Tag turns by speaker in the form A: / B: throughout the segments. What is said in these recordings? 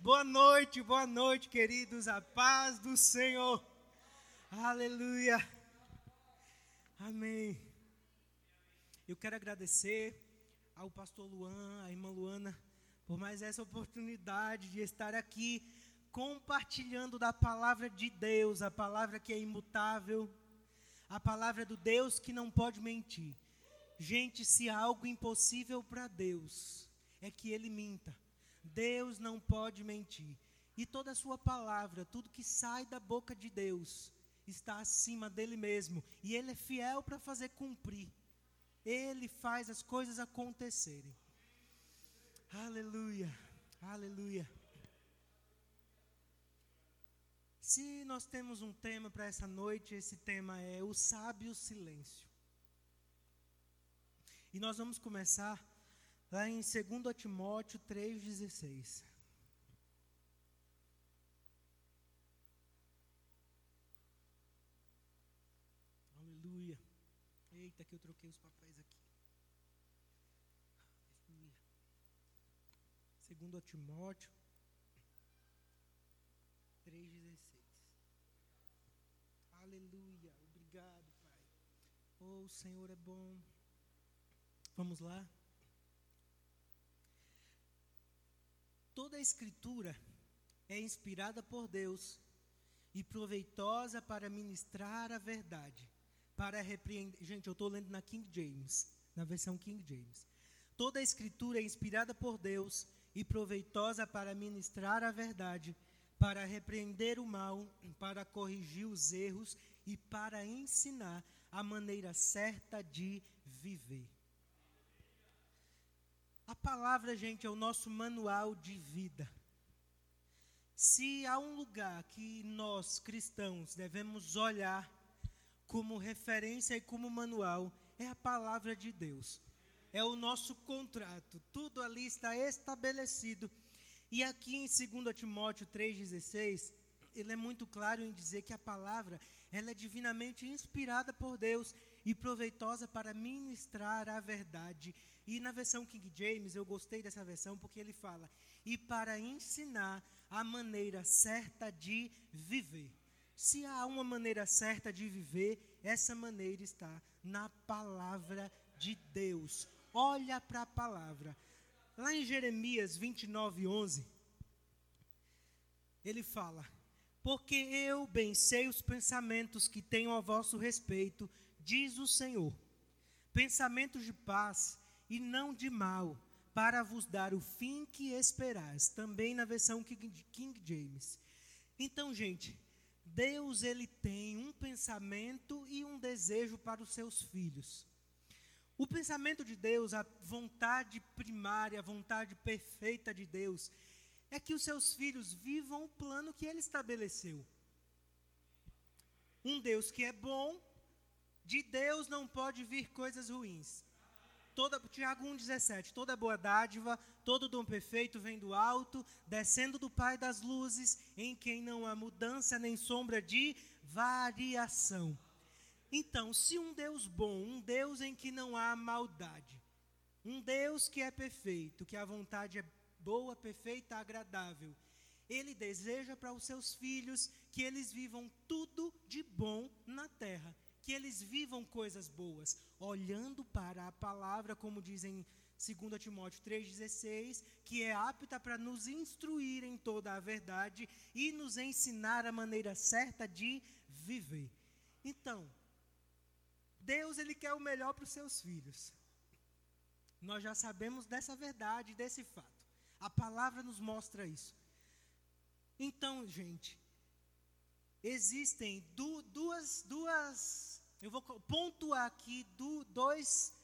A: Boa noite, boa noite, queridos. A paz do Senhor. Aleluia. Amém. Eu quero agradecer ao pastor Luan, à irmã Luana, por mais essa oportunidade de estar aqui compartilhando da palavra de Deus, a palavra que é imutável, a palavra do Deus que não pode mentir. Gente, se há algo impossível para Deus, é que ele minta. Deus não pode mentir. E toda a sua palavra, tudo que sai da boca de Deus, está acima dele mesmo. E ele é fiel para fazer cumprir. Ele faz as coisas acontecerem. Aleluia, aleluia. Se nós temos um tema para essa noite, esse tema é o sábio silêncio. E nós vamos começar lá em 2 Timóteo 3,16. Aleluia. Eita, que eu troquei os papéis aqui. Aleluia. 2 Timóteo 3,16. Aleluia. Obrigado, Pai. Oh, o Senhor é bom. Vamos lá. Toda a Escritura é inspirada por Deus e proveitosa para ministrar a verdade, para repreender. Gente, eu estou lendo na King James, na versão King James. Toda a Escritura é inspirada por Deus e proveitosa para ministrar a verdade, para repreender o mal, para corrigir os erros e para ensinar a maneira certa de viver. A palavra, gente, é o nosso manual de vida. Se há um lugar que nós, cristãos, devemos olhar como referência e como manual, é a palavra de Deus. É o nosso contrato. Tudo ali está estabelecido. E aqui em 2 Timóteo 3,16, ele é muito claro em dizer que a palavra ela é divinamente inspirada por Deus e proveitosa para ministrar a verdade e na versão King James, eu gostei dessa versão porque ele fala: e para ensinar a maneira certa de viver. Se há uma maneira certa de viver, essa maneira está na palavra de Deus. Olha para a palavra. Lá em Jeremias 29, 11, ele fala: Porque eu bem sei os pensamentos que tenho a vosso respeito, diz o Senhor, pensamentos de paz e não de mal, para vos dar o fim que esperais. Também na versão King James. Então, gente, Deus ele tem um pensamento e um desejo para os seus filhos. O pensamento de Deus, a vontade primária, a vontade perfeita de Deus, é que os seus filhos vivam o plano que ele estabeleceu. Um Deus que é bom, de Deus não pode vir coisas ruins toda, Tiago 1,17, toda boa dádiva, todo dom perfeito vem do alto, descendo do Pai das luzes, em quem não há mudança nem sombra de variação. Então, se um Deus bom, um Deus em que não há maldade, um Deus que é perfeito, que a vontade é boa, perfeita, agradável, ele deseja para os seus filhos que eles vivam tudo de bom na terra que eles vivam coisas boas, olhando para a palavra, como dizem 2 Timóteo 3,16, que é apta para nos instruir em toda a verdade e nos ensinar a maneira certa de viver. Então, Deus ele quer o melhor para os seus filhos. Nós já sabemos dessa verdade, desse fato. A palavra nos mostra isso. Então, gente, existem du duas, duas eu vou pontuar aqui do, dois,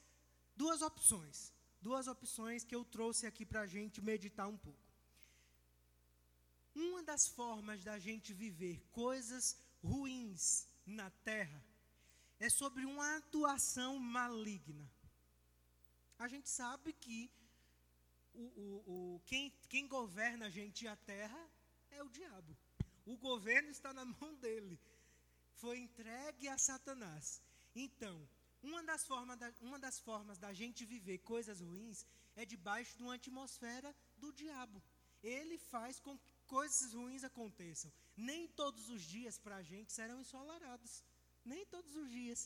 A: duas opções. Duas opções que eu trouxe aqui para a gente meditar um pouco. Uma das formas da gente viver coisas ruins na terra é sobre uma atuação maligna. A gente sabe que o, o, o, quem, quem governa a gente e a terra é o diabo. O governo está na mão dele foi entregue a Satanás. Então, uma das, formas da, uma das formas da gente viver coisas ruins é debaixo de uma atmosfera do diabo. ele faz com que coisas ruins aconteçam. Nem todos os dias para a gente serão ensolarados. Nem todos os dias.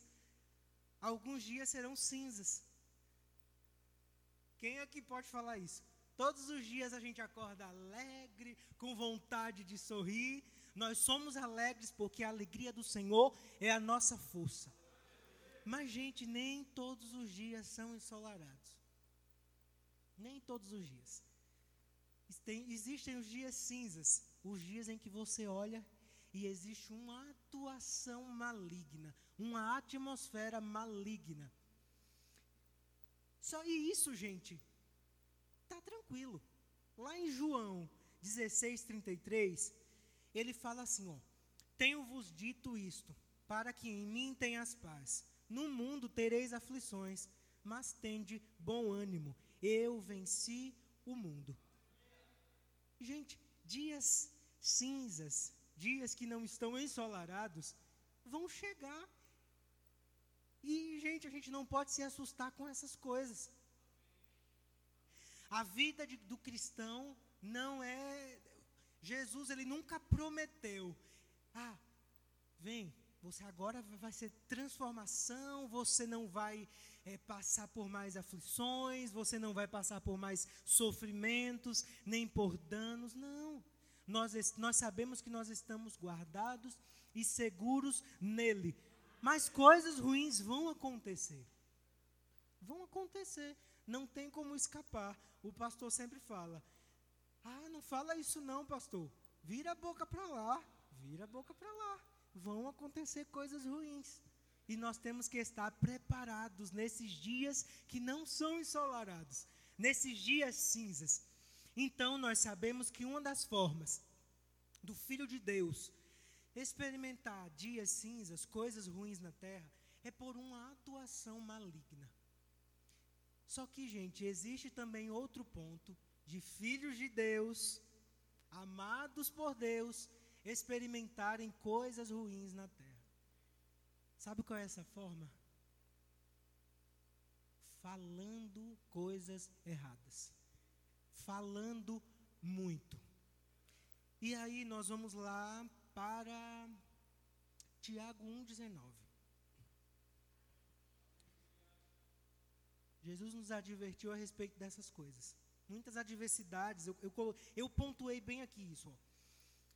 A: Alguns dias serão cinzas. Quem aqui pode falar isso? Todos os dias a gente acorda alegre, com vontade de sorrir. Nós somos alegres porque a alegria do Senhor é a nossa força. Mas, gente, nem todos os dias são ensolarados. Nem todos os dias. existem os dias cinzas, os dias em que você olha e existe uma atuação maligna, uma atmosfera maligna. Só e isso, gente, tá tranquilo. Lá em João 16:33, ele fala assim, ó: Tenho-vos dito isto, para que em mim tenhas paz. No mundo tereis aflições, mas tende bom ânimo. Eu venci o mundo. Gente, dias cinzas, dias que não estão ensolarados, vão chegar. E, gente, a gente não pode se assustar com essas coisas. A vida de, do cristão não é. Jesus, ele nunca prometeu. Ah, vem, você agora vai ser transformação, você não vai é, passar por mais aflições, você não vai passar por mais sofrimentos, nem por danos. Não nós, nós sabemos que nós estamos guardados e seguros nele. Mas coisas ruins vão acontecer. Vão acontecer. Não tem como escapar. O pastor sempre fala: Ah, não fala isso não, pastor. Vira a boca para lá. Vira a boca para lá. Vão acontecer coisas ruins. E nós temos que estar preparados nesses dias que não são ensolarados, nesses dias cinzas. Então, nós sabemos que uma das formas do Filho de Deus experimentar dias cinzas, coisas ruins na terra, é por uma atuação maligna. Só que, gente, existe também outro ponto de filhos de Deus, amados por Deus, experimentarem coisas ruins na terra. Sabe qual é essa forma? Falando coisas erradas falando muito. E aí nós vamos lá para Tiago 1,19. Jesus nos advertiu a respeito dessas coisas. Muitas adversidades, eu, eu, eu pontuei bem aqui isso. Ó.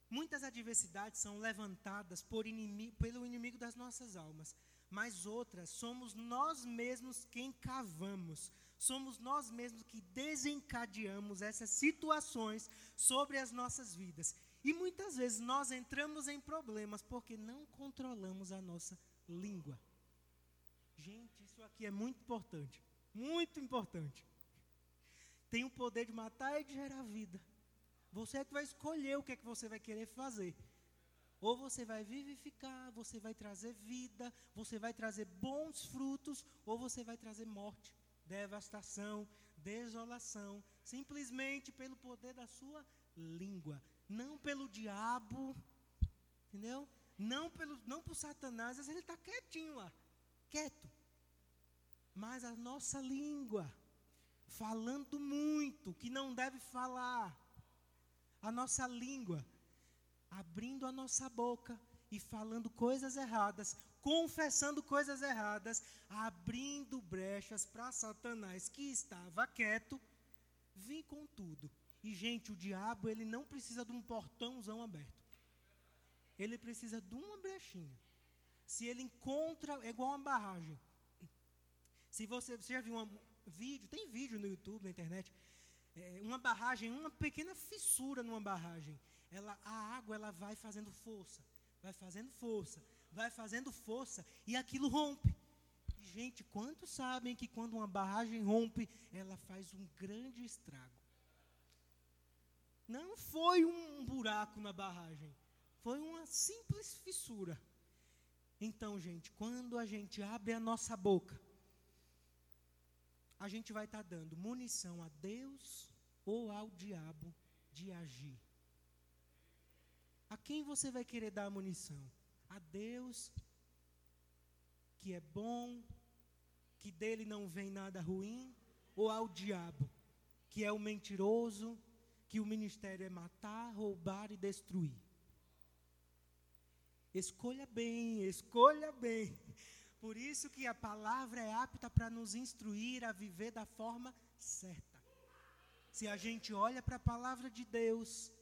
A: Muitas adversidades são levantadas inimigo, pelo inimigo das nossas almas, mas outras somos nós mesmos quem cavamos somos nós mesmos que desencadeamos essas situações sobre as nossas vidas. E muitas vezes nós entramos em problemas porque não controlamos a nossa língua. Gente, isso aqui é muito importante. Muito importante. Tem o poder de matar e de gerar vida. Você é que vai escolher o que é que você vai querer fazer. Ou você vai vivificar, você vai trazer vida, você vai trazer bons frutos, ou você vai trazer morte devastação, desolação, simplesmente pelo poder da sua língua, não pelo diabo, entendeu? Não pelo, não por Satanás, ele está quietinho lá, quieto. Mas a nossa língua, falando muito, que não deve falar, a nossa língua, abrindo a nossa boca e falando coisas erradas, confessando coisas erradas, abrindo brechas para Satanás, que estava quieto, vir com tudo. E, gente, o diabo, ele não precisa de um portãozão aberto. Ele precisa de uma brechinha. Se ele encontra, é igual uma barragem. Se você, você já viu um vídeo, tem vídeo no YouTube, na internet, é, uma barragem, uma pequena fissura numa barragem. Ela, a água ela vai fazendo força, vai fazendo força, vai fazendo força e aquilo rompe. E, gente, quantos sabem que quando uma barragem rompe, ela faz um grande estrago? Não foi um buraco na barragem, foi uma simples fissura. Então, gente, quando a gente abre a nossa boca, a gente vai estar tá dando munição a Deus ou ao diabo de agir. A quem você vai querer dar a munição? a Deus, que é bom, que dele não vem nada ruim, ou ao diabo, que é o mentiroso, que o ministério é matar, roubar e destruir. Escolha bem, escolha bem. Por isso que a palavra é apta para nos instruir a viver da forma certa. Se a gente olha para a palavra de Deus,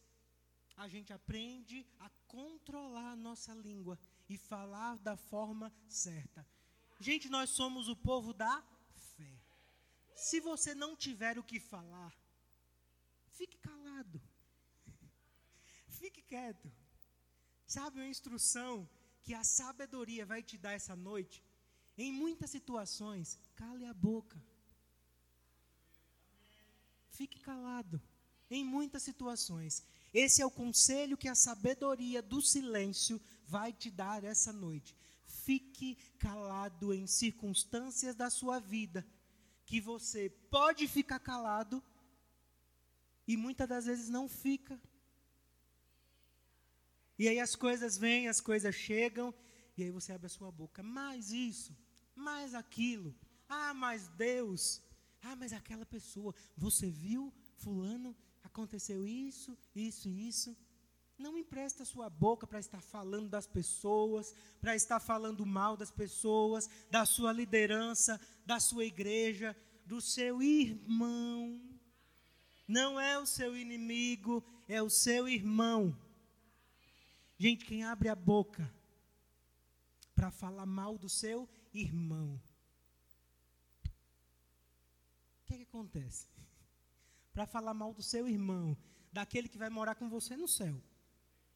A: a gente aprende a controlar a nossa língua e falar da forma certa. Gente, nós somos o povo da fé. Se você não tiver o que falar, fique calado. Fique quieto. Sabe uma instrução que a sabedoria vai te dar essa noite? Em muitas situações, cale a boca. Fique calado. Em muitas situações. Esse é o conselho que a sabedoria do silêncio vai te dar essa noite. Fique calado em circunstâncias da sua vida que você pode ficar calado e muitas das vezes não fica. E aí as coisas vêm, as coisas chegam, e aí você abre a sua boca. Mais isso, mais aquilo. Ah, mas Deus. Ah, mas aquela pessoa. Você viu, Fulano? Aconteceu isso, isso e isso. Não empresta sua boca para estar falando das pessoas, para estar falando mal das pessoas, da sua liderança, da sua igreja, do seu irmão. Não é o seu inimigo, é o seu irmão. Gente, quem abre a boca para falar mal do seu irmão, o que, é que acontece? Para falar mal do seu irmão, daquele que vai morar com você no céu,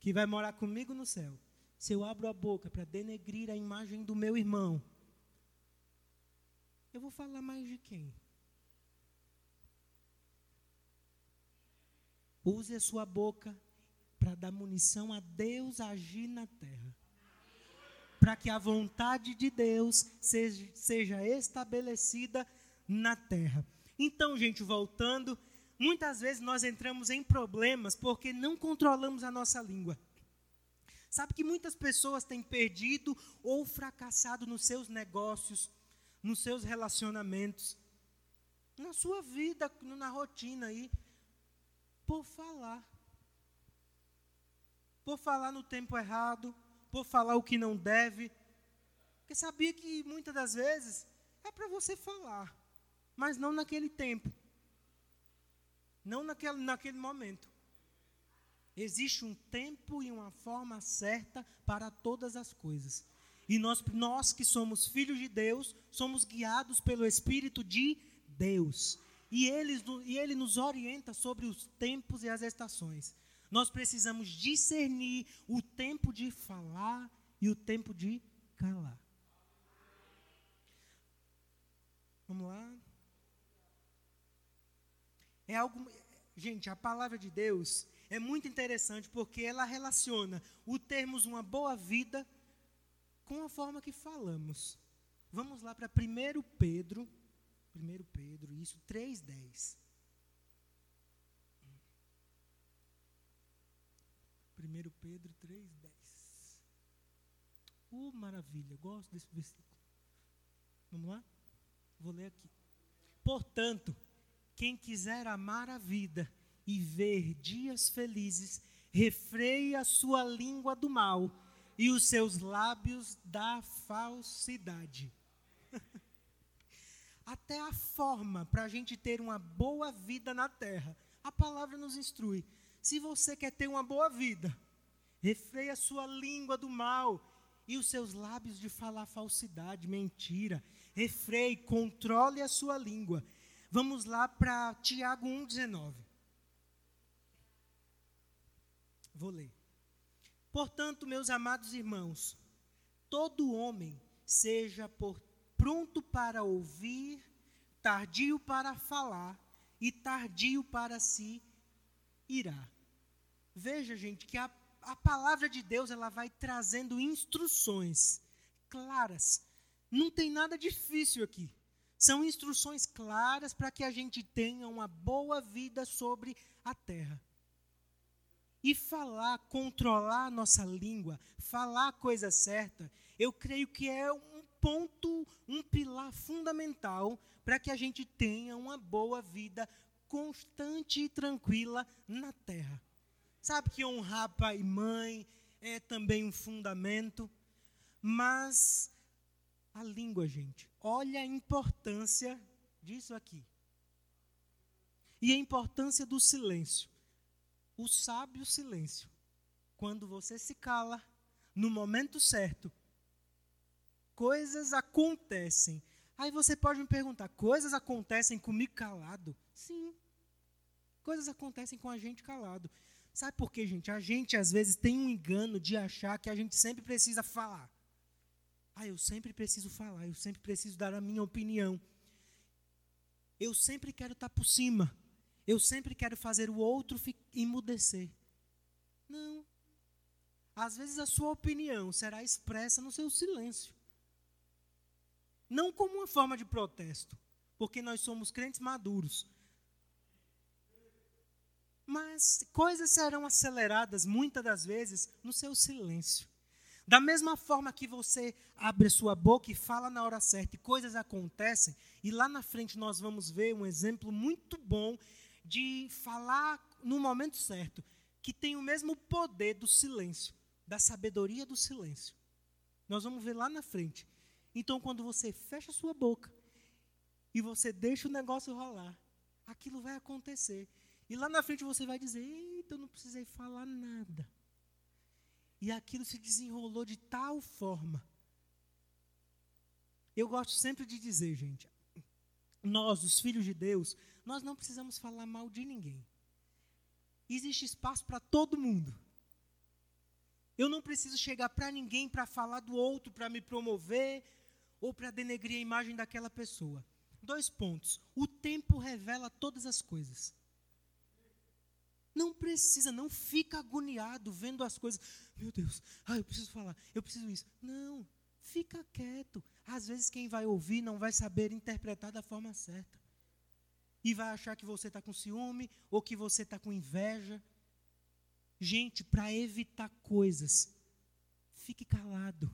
A: que vai morar comigo no céu. Se eu abro a boca para denegrir a imagem do meu irmão, eu vou falar mais de quem? Use a sua boca para dar munição a Deus agir na terra. Para que a vontade de Deus seja, seja estabelecida na terra. Então, gente, voltando, muitas vezes nós entramos em problemas porque não controlamos a nossa língua. Sabe que muitas pessoas têm perdido ou fracassado nos seus negócios, nos seus relacionamentos, na sua vida, na rotina aí, por falar por falar no tempo errado, por falar o que não deve. Porque sabia que muitas das vezes é para você falar, mas não naquele tempo. Não naquele, naquele momento. Existe um tempo e uma forma certa para todas as coisas. E nós, nós que somos filhos de Deus, somos guiados pelo Espírito de Deus. E ele, e ele nos orienta sobre os tempos e as estações. Nós precisamos discernir o tempo de falar e o tempo de calar. Vamos lá? É algo. Gente, a palavra de Deus é muito interessante porque ela relaciona o termos uma boa vida com a forma que falamos. Vamos lá para 1 Pedro, 1 Pedro, isso, 3,10. 1 Pedro 3,10. Oh, maravilha, gosto desse versículo. Vamos lá? Vou ler aqui. Portanto, quem quiser amar a vida e ver dias felizes, refreie a sua língua do mal e os seus lábios da falsidade. Até a forma para a gente ter uma boa vida na terra, a palavra nos instrui. Se você quer ter uma boa vida, refreia a sua língua do mal e os seus lábios de falar falsidade, mentira. Refreie, controle a sua língua. Vamos lá para Tiago 1,19. Vou ler. Portanto, meus amados irmãos, todo homem seja por, pronto para ouvir, tardio para falar e tardio para se irar. Veja, gente, que a, a palavra de Deus ela vai trazendo instruções claras. Não tem nada difícil aqui. São instruções claras para que a gente tenha uma boa vida sobre a terra. E falar, controlar a nossa língua, falar a coisa certa, eu creio que é um ponto, um pilar fundamental para que a gente tenha uma boa vida constante e tranquila na terra. Sabe que honrar pai e mãe é também um fundamento, mas a língua, gente, olha a importância disso aqui. E a importância do silêncio. O sábio silêncio. Quando você se cala, no momento certo, coisas acontecem. Aí você pode me perguntar: coisas acontecem comigo calado? Sim. Coisas acontecem com a gente calado. Sabe por quê, gente? A gente às vezes tem um engano de achar que a gente sempre precisa falar. Ah, eu sempre preciso falar, eu sempre preciso dar a minha opinião. Eu sempre quero estar por cima. Eu sempre quero fazer o outro emudecer. Não. Às vezes a sua opinião será expressa no seu silêncio. Não como uma forma de protesto, porque nós somos crentes maduros. Mas coisas serão aceleradas muitas das vezes no seu silêncio. Da mesma forma que você abre sua boca e fala na hora certa e coisas acontecem, e lá na frente nós vamos ver um exemplo muito bom de falar no momento certo, que tem o mesmo poder do silêncio, da sabedoria do silêncio. Nós vamos ver lá na frente. Então, quando você fecha sua boca e você deixa o negócio rolar, aquilo vai acontecer. E lá na frente você vai dizer: Eita, eu não precisei falar nada. E aquilo se desenrolou de tal forma. Eu gosto sempre de dizer, gente, nós, os filhos de Deus, nós não precisamos falar mal de ninguém. Existe espaço para todo mundo. Eu não preciso chegar para ninguém para falar do outro, para me promover ou para denegrir a imagem daquela pessoa. Dois pontos. O tempo revela todas as coisas. Não precisa, não fica agoniado vendo as coisas. Meu Deus, ah, eu preciso falar, eu preciso isso. Não, fica quieto. Às vezes quem vai ouvir não vai saber interpretar da forma certa. E vai achar que você está com ciúme ou que você está com inveja. Gente, para evitar coisas, fique calado.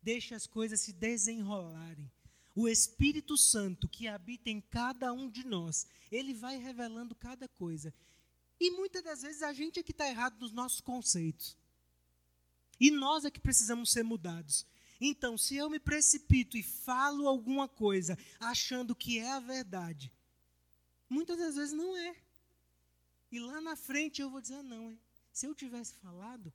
A: Deixe as coisas se desenrolarem. O Espírito Santo que habita em cada um de nós, ele vai revelando cada coisa. E muitas das vezes a gente é que está errado nos nossos conceitos. E nós é que precisamos ser mudados. Então, se eu me precipito e falo alguma coisa achando que é a verdade, muitas das vezes não é. E lá na frente eu vou dizer, ah, não, hein? se eu tivesse falado,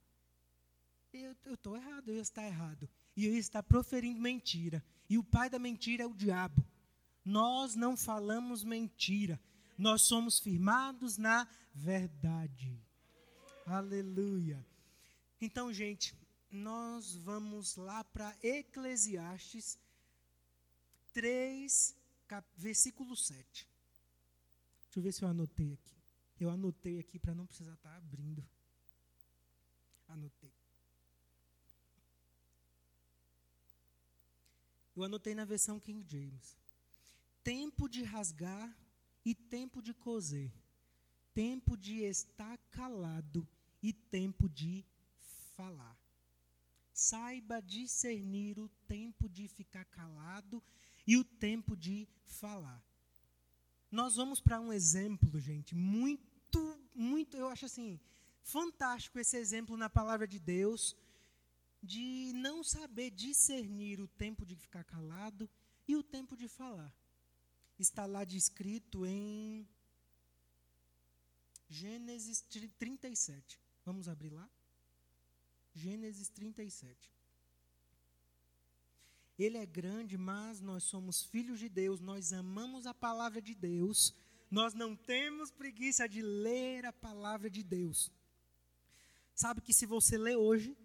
A: eu estou errado, eu ia estar errado. E eu ia estar proferindo mentira. E o pai da mentira é o diabo. Nós não falamos mentira nós somos firmados na verdade. Aleluia. Então, gente, nós vamos lá para Eclesiastes 3, cap, versículo 7. Deixa eu ver se eu anotei aqui. Eu anotei aqui para não precisar estar tá abrindo. Anotei. Eu anotei na versão King James. Tempo de rasgar e tempo de coser, tempo de estar calado e tempo de falar. Saiba discernir o tempo de ficar calado e o tempo de falar. Nós vamos para um exemplo, gente, muito, muito, eu acho assim, fantástico esse exemplo na palavra de Deus, de não saber discernir o tempo de ficar calado e o tempo de falar está lá descrito em Gênesis 37. Vamos abrir lá? Gênesis 37. Ele é grande, mas nós somos filhos de Deus, nós amamos a palavra de Deus, nós não temos preguiça de ler a palavra de Deus. Sabe que se você ler hoje,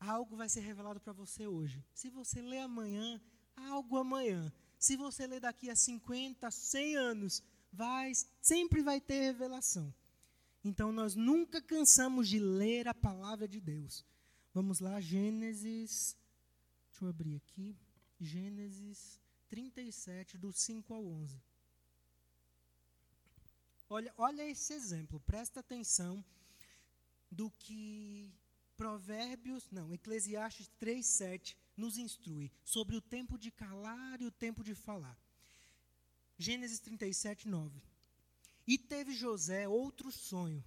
A: algo vai ser revelado para você hoje. Se você ler amanhã, algo amanhã. Se você ler daqui a 50, 100 anos, vai, sempre vai ter revelação. Então nós nunca cansamos de ler a palavra de Deus. Vamos lá, Gênesis. Deixa eu abrir aqui. Gênesis 37, do 5 ao 11. Olha, olha esse exemplo, presta atenção do que Provérbios, não, Eclesiastes 3, 7 nos instrui sobre o tempo de calar e o tempo de falar. Gênesis 37, 9. E teve José outro sonho,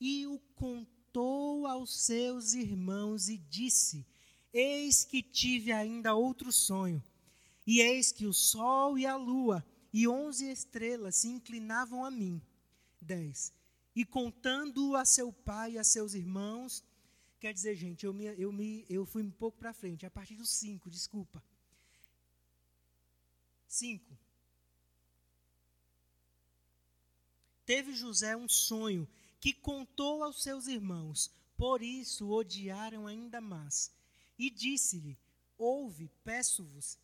A: e o contou aos seus irmãos e disse: Eis que tive ainda outro sonho, e eis que o sol e a lua e onze estrelas se inclinavam a mim. 10. E contando a seu pai e a seus irmãos, quer dizer, gente, eu, me, eu, me, eu fui um pouco para frente, a partir dos 5, desculpa. 5. Teve José um sonho que contou aos seus irmãos, por isso o odiaram ainda mais. E disse-lhe: Ouve, peço-vos,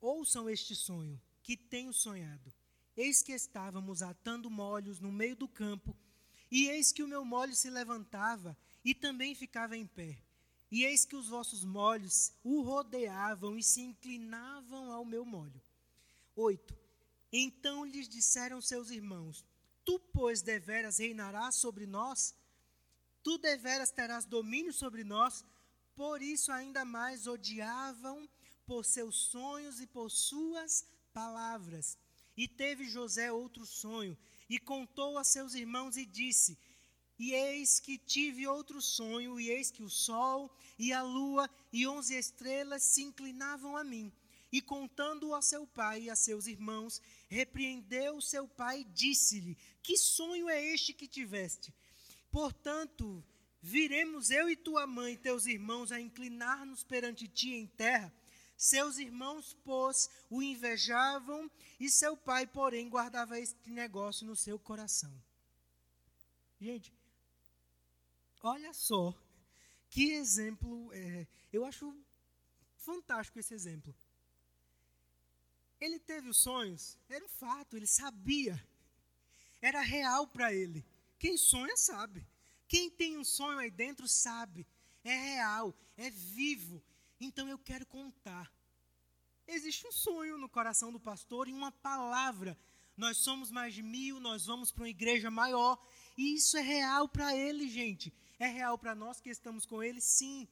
A: ouçam este sonho que tenho sonhado. Eis que estávamos atando molhos no meio do campo, e eis que o meu molho se levantava e também ficava em pé. E eis que os vossos molhos o rodeavam e se inclinavam ao meu molho. 8. Então lhes disseram seus irmãos: Tu, pois, deveras reinarás sobre nós? Tu deveras terás domínio sobre nós? Por isso ainda mais odiavam por seus sonhos e por suas palavras. E teve José outro sonho, e contou a seus irmãos e disse: E eis que tive outro sonho, e eis que o sol e a lua e onze estrelas se inclinavam a mim. E contando-o a seu pai e a seus irmãos, repreendeu seu pai e disse-lhe: Que sonho é este que tiveste? Portanto, viremos eu e tua mãe e teus irmãos a inclinar-nos perante ti em terra. Seus irmãos, pois, o invejavam, e seu pai, porém, guardava este negócio no seu coração. Gente, olha só que exemplo. É, eu acho fantástico esse exemplo. Ele teve os sonhos, era um fato, ele sabia. Era real para ele. Quem sonha sabe. Quem tem um sonho aí dentro sabe. É real, é vivo. Então eu quero contar. Existe um sonho no coração do pastor e uma palavra. Nós somos mais de mil, nós vamos para uma igreja maior. E isso é real para ele, gente. É real para nós que estamos com ele, sim.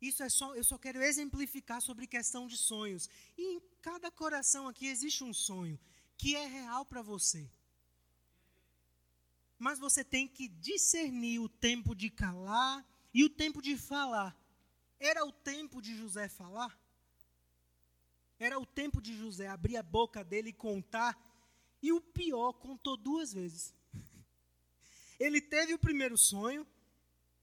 A: Isso é só, eu só quero exemplificar sobre questão de sonhos. E em cada coração aqui existe um sonho que é real para você. Mas você tem que discernir o tempo de calar e o tempo de falar. Era o tempo de José falar? Era o tempo de José abrir a boca dele e contar. E o pior, contou duas vezes. Ele teve o primeiro sonho,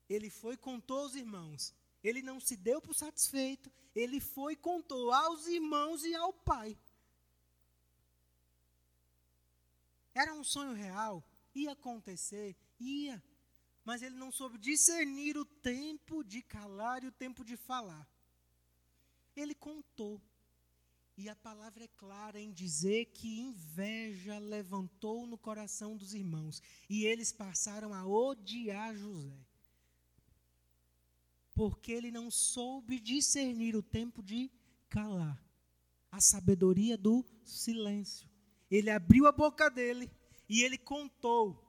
A: ele foi e contou aos irmãos. Ele não se deu por satisfeito, ele foi e contou aos irmãos e ao pai. Era um sonho real, ia acontecer, ia, mas ele não soube discernir o tempo de calar e o tempo de falar. Ele contou. E a palavra é clara em dizer que inveja levantou no coração dos irmãos, e eles passaram a odiar José porque ele não soube discernir o tempo de calar a sabedoria do silêncio. Ele abriu a boca dele e ele contou.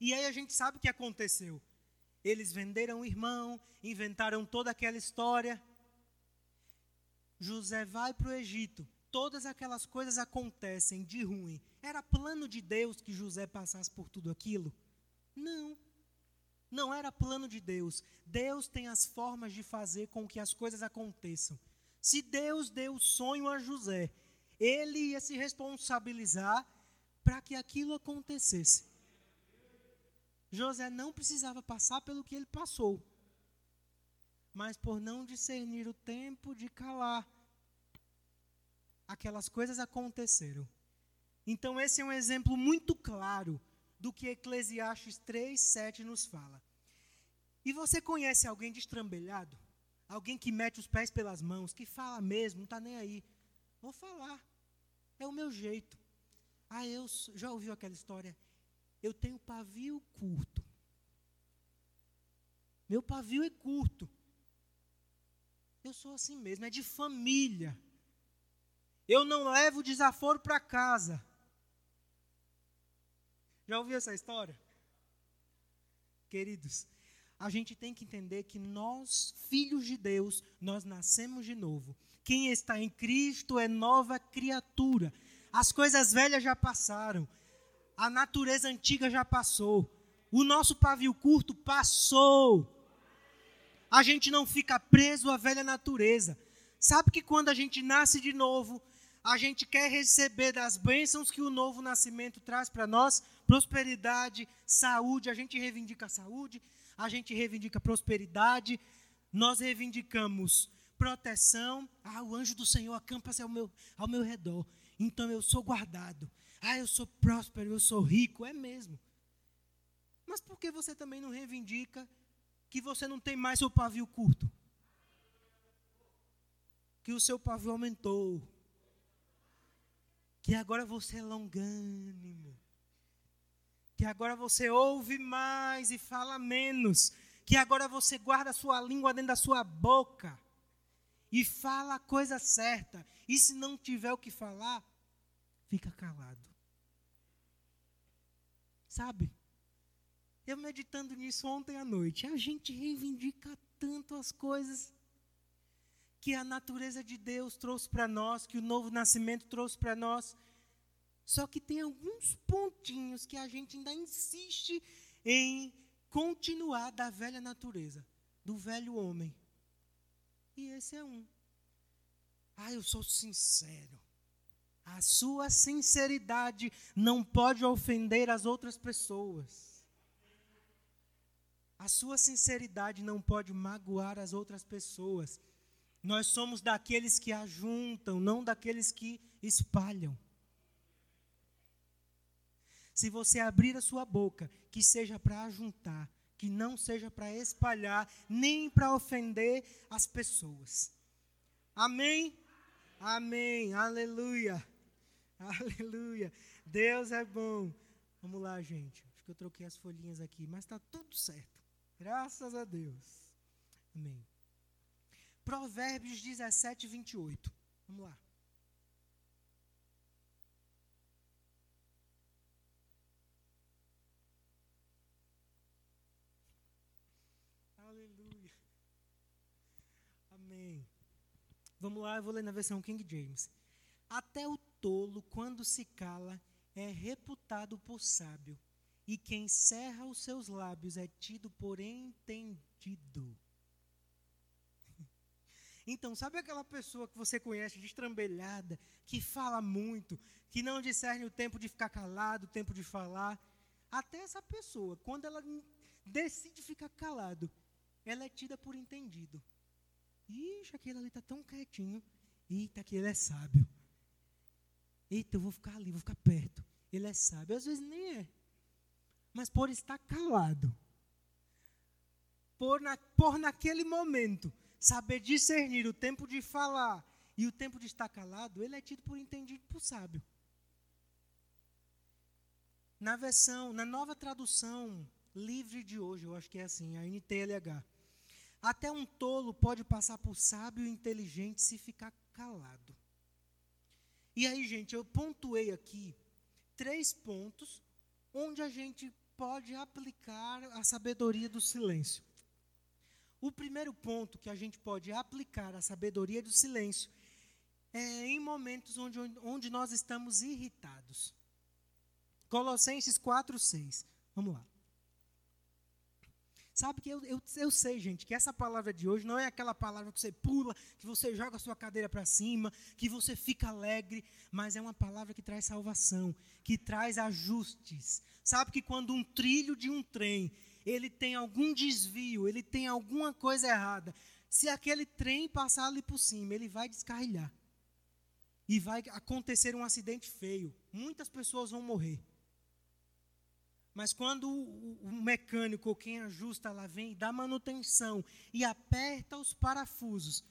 A: E aí a gente sabe o que aconteceu. Eles venderam o irmão, inventaram toda aquela história. José vai para o Egito. Todas aquelas coisas acontecem de ruim. Era plano de Deus que José passasse por tudo aquilo? Não. Não era plano de Deus. Deus tem as formas de fazer com que as coisas aconteçam. Se Deus deu o sonho a José, ele ia se responsabilizar para que aquilo acontecesse. José não precisava passar pelo que ele passou, mas por não discernir o tempo de calar, aquelas coisas aconteceram. Então, esse é um exemplo muito claro do que Eclesiastes 3, 7 nos fala. E você conhece alguém destrambelhado? Alguém que mete os pés pelas mãos, que fala mesmo, não está nem aí. Vou falar. É o meu jeito. Ah, eu já ouviu aquela história? Eu tenho pavio curto. Meu pavio é curto. Eu sou assim mesmo, é de família. Eu não levo desaforo para casa. Já ouviu essa história? Queridos, a gente tem que entender que nós, filhos de Deus, nós nascemos de novo. Quem está em Cristo é nova criatura. As coisas velhas já passaram. A natureza antiga já passou. O nosso pavio curto passou. A gente não fica preso à velha natureza. Sabe que quando a gente nasce de novo, a gente quer receber das bênçãos que o novo nascimento traz para nós, prosperidade, saúde, a gente reivindica a saúde, a gente reivindica prosperidade, nós reivindicamos proteção. Ah, o anjo do Senhor acampa-se ao meu, ao meu redor. Então eu sou guardado. Ah, eu sou próspero, eu sou rico. É mesmo. Mas por que você também não reivindica que você não tem mais seu pavio curto? Que o seu pavio aumentou. Que agora você é longânimo. Que agora você ouve mais e fala menos. Que agora você guarda a sua língua dentro da sua boca e fala a coisa certa. E se não tiver o que falar, fica calado. Sabe? Eu meditando nisso ontem à noite, a gente reivindica tanto as coisas que a natureza de Deus trouxe para nós, que o novo nascimento trouxe para nós. Só que tem alguns pontinhos que a gente ainda insiste em continuar da velha natureza, do velho homem. E esse é um. Ah, eu sou sincero. A sua sinceridade não pode ofender as outras pessoas. A sua sinceridade não pode magoar as outras pessoas. Nós somos daqueles que ajuntam, não daqueles que espalham. Se você abrir a sua boca, que seja para ajuntar, que não seja para espalhar, nem para ofender as pessoas. Amém? Amém. Aleluia. Aleluia. Deus é bom. Vamos lá, gente. Acho que eu troquei as folhinhas aqui, mas está tudo certo. Graças a Deus. Amém. Provérbios 17, 28. Vamos lá. Vamos lá, eu vou ler na versão King James. Até o tolo, quando se cala, é reputado por sábio, e quem cerra os seus lábios é tido por entendido. Então, sabe aquela pessoa que você conhece, destrambelhada, que fala muito, que não discerne o tempo de ficar calado, o tempo de falar? Até essa pessoa, quando ela decide ficar calado, ela é tida por entendido. Ixi, aquele ali está tão quietinho. Eita, aquele é sábio. Eita, eu vou ficar ali, vou ficar perto. Ele é sábio. Às vezes nem é. Mas por estar calado, por, na, por naquele momento, saber discernir o tempo de falar e o tempo de estar calado, ele é tido por entendido por sábio. Na versão, na nova tradução livre de hoje, eu acho que é assim, a NTLH. Até um tolo pode passar por sábio e inteligente se ficar calado. E aí, gente, eu pontuei aqui três pontos onde a gente pode aplicar a sabedoria do silêncio. O primeiro ponto que a gente pode aplicar a sabedoria do silêncio é em momentos onde, onde nós estamos irritados. Colossenses 4, 6. Vamos lá. Sabe que eu, eu, eu sei, gente, que essa palavra de hoje não é aquela palavra que você pula, que você joga a sua cadeira para cima, que você fica alegre, mas é uma palavra que traz salvação, que traz ajustes. Sabe que quando um trilho de um trem, ele tem algum desvio, ele tem alguma coisa errada, se aquele trem passar ali por cima, ele vai descarrilhar. E vai acontecer um acidente feio. Muitas pessoas vão morrer. Mas quando o, mecânico ou quem ajusta lá vem e dá manutenção e aperta os parafusos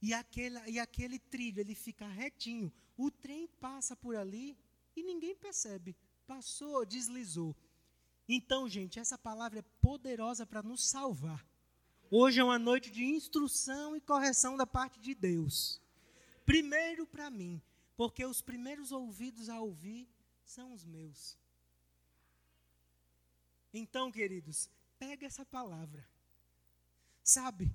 A: e aquele, e aquele trilho ele fica retinho, o trem passa por ali e ninguém percebe. Passou, deslizou. Então, gente, essa palavra é poderosa para nos salvar. Hoje é uma noite de instrução e correção da parte de Deus. Primeiro para mim, porque os primeiros ouvidos a ouvir são os meus. Então, queridos, pega essa palavra. Sabe?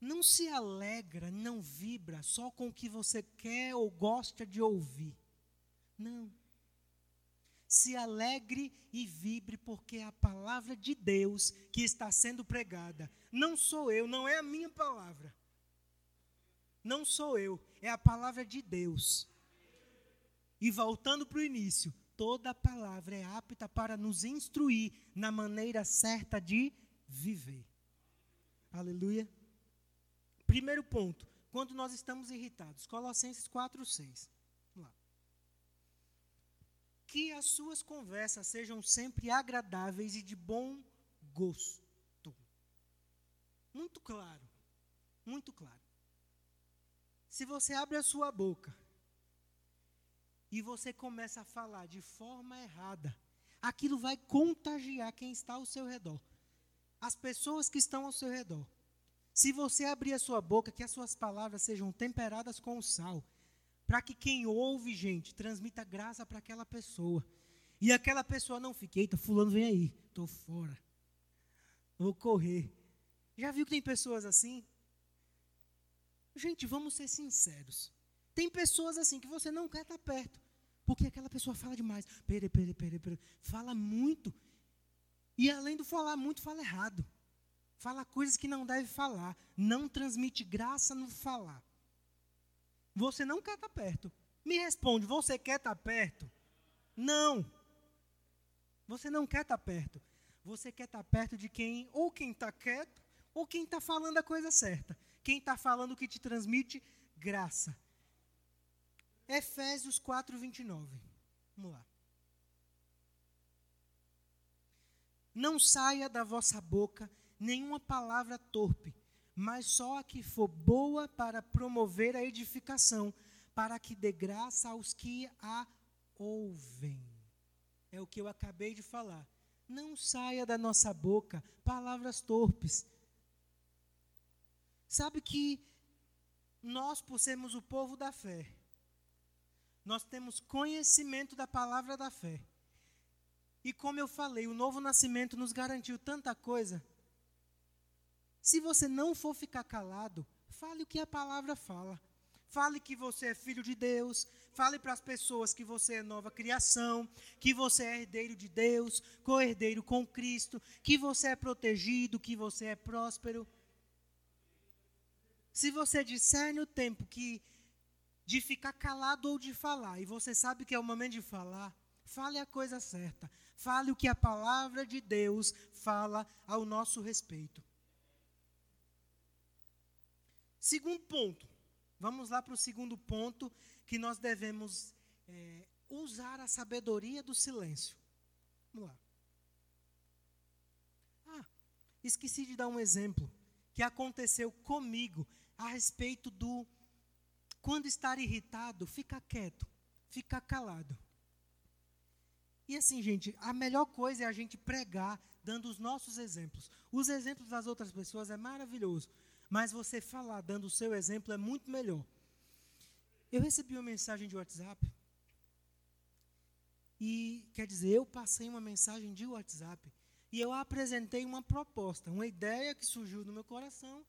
A: Não se alegra, não vibra só com o que você quer ou gosta de ouvir. Não. se alegre e vibre, porque é a palavra de Deus que está sendo pregada. Não sou eu, não é a minha palavra. Não sou eu, é a palavra de Deus. E voltando para o início, toda palavra é apta para nos instruir na maneira certa de viver. Aleluia. Primeiro ponto, quando nós estamos irritados. Colossenses 4, 6. Vamos lá. Que as suas conversas sejam sempre agradáveis e de bom gosto. Muito claro. Muito claro. Se você abre a sua boca e você começa a falar de forma errada, aquilo vai contagiar quem está ao seu redor. As pessoas que estão ao seu redor. Se você abrir a sua boca, que as suas palavras sejam temperadas com sal, para que quem ouve, gente, transmita graça para aquela pessoa. E aquela pessoa não fique, eita, fulano vem aí, estou fora. Vou correr. Já viu que tem pessoas assim? Gente, vamos ser sinceros. Tem pessoas assim que você não quer estar perto. Porque aquela pessoa fala demais. Pere, pere, pere, pere. Fala muito. E além do falar muito, fala errado. Fala coisas que não deve falar. Não transmite graça no falar. Você não quer estar perto. Me responde, você quer estar perto? Não. Você não quer estar perto. Você quer estar perto de quem, ou quem está quieto, ou quem está falando a coisa certa. Quem está falando que te transmite graça. Efésios 4, 29. Vamos lá. Não saia da vossa boca nenhuma palavra torpe, mas só a que for boa para promover a edificação, para que dê graça aos que a ouvem. É o que eu acabei de falar. Não saia da nossa boca palavras torpes. Sabe que nós, por sermos o povo da fé, nós temos conhecimento da palavra da fé. E como eu falei, o novo nascimento nos garantiu tanta coisa. Se você não for ficar calado, fale o que a palavra fala. Fale que você é filho de Deus. Fale para as pessoas que você é nova criação, que você é herdeiro de Deus, co-herdeiro com Cristo, que você é protegido, que você é próspero. Se você discerne o tempo que de ficar calado ou de falar, e você sabe que é o momento de falar, fale a coisa certa. Fale o que a palavra de Deus fala ao nosso respeito. Segundo ponto. Vamos lá para o segundo ponto, que nós devemos é, usar a sabedoria do silêncio. Vamos lá. Ah, esqueci de dar um exemplo que aconteceu comigo a respeito do quando estar irritado, fica quieto, fica calado. E assim, gente, a melhor coisa é a gente pregar dando os nossos exemplos. Os exemplos das outras pessoas é maravilhoso, mas você falar dando o seu exemplo é muito melhor. Eu recebi uma mensagem de WhatsApp e quer dizer, eu passei uma mensagem de WhatsApp e eu apresentei uma proposta, uma ideia que surgiu no meu coração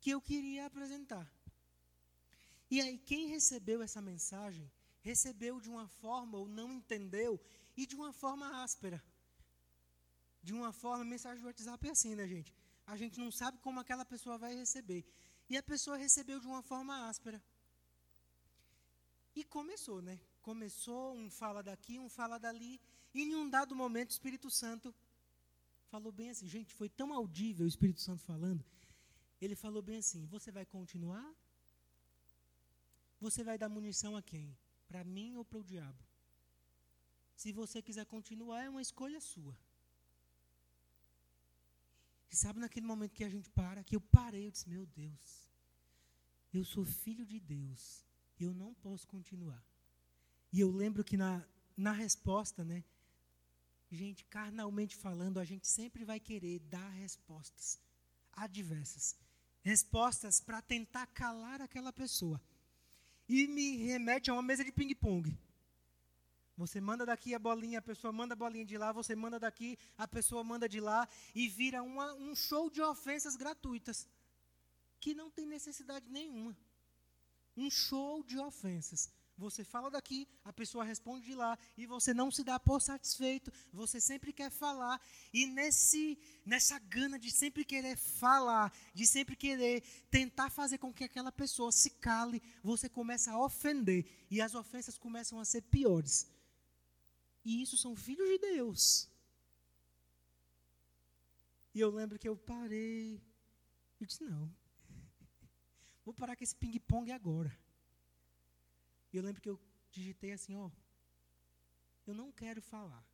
A: que eu queria apresentar. E aí, quem recebeu essa mensagem, recebeu de uma forma ou não entendeu, e de uma forma áspera. De uma forma, mensagem do WhatsApp é assim, né, gente? A gente não sabe como aquela pessoa vai receber. E a pessoa recebeu de uma forma áspera. E começou, né? Começou, um fala daqui, um fala dali, e em um dado momento o Espírito Santo falou bem assim, gente, foi tão audível o Espírito Santo falando, ele falou bem assim: Você vai continuar? Você vai dar munição a quem? Para mim ou para o diabo? Se você quiser continuar, é uma escolha sua. E sabe naquele momento que a gente para, que eu parei, eu disse: Meu Deus, eu sou filho de Deus, eu não posso continuar. E eu lembro que na, na resposta, né? Gente, carnalmente falando, a gente sempre vai querer dar respostas adversas respostas para tentar calar aquela pessoa. E me remete a uma mesa de ping-pong. Você manda daqui a bolinha, a pessoa manda a bolinha de lá, você manda daqui, a pessoa manda de lá, e vira uma, um show de ofensas gratuitas, que não tem necessidade nenhuma. Um show de ofensas. Você fala daqui, a pessoa responde de lá, e você não se dá por satisfeito, você sempre quer falar, e nesse, nessa gana de sempre querer falar, de sempre querer tentar fazer com que aquela pessoa se cale, você começa a ofender, e as ofensas começam a ser piores. E isso são filhos de Deus. E eu lembro que eu parei, eu disse: não, vou parar com esse ping-pong agora. E eu lembro que eu digitei assim, ó, eu não quero falar.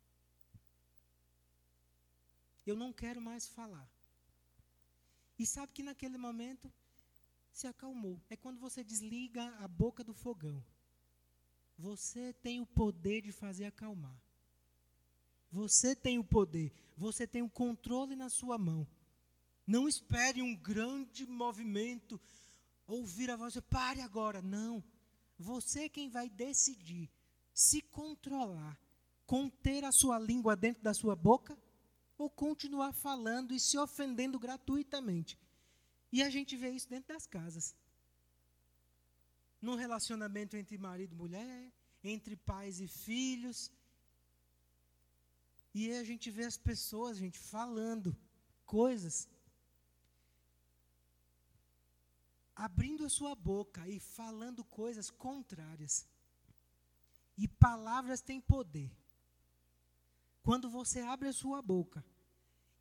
A: Eu não quero mais falar. E sabe que naquele momento se acalmou. É quando você desliga a boca do fogão. Você tem o poder de fazer acalmar. Você tem o poder. Você tem o controle na sua mão. Não espere um grande movimento. Ouvir a voz, pare agora. Não. Você é quem vai decidir se controlar, conter a sua língua dentro da sua boca ou continuar falando e se ofendendo gratuitamente. E a gente vê isso dentro das casas. No relacionamento entre marido e mulher, entre pais e filhos. E a gente vê as pessoas, gente, falando coisas abrindo a sua boca e falando coisas contrárias. E palavras têm poder. Quando você abre a sua boca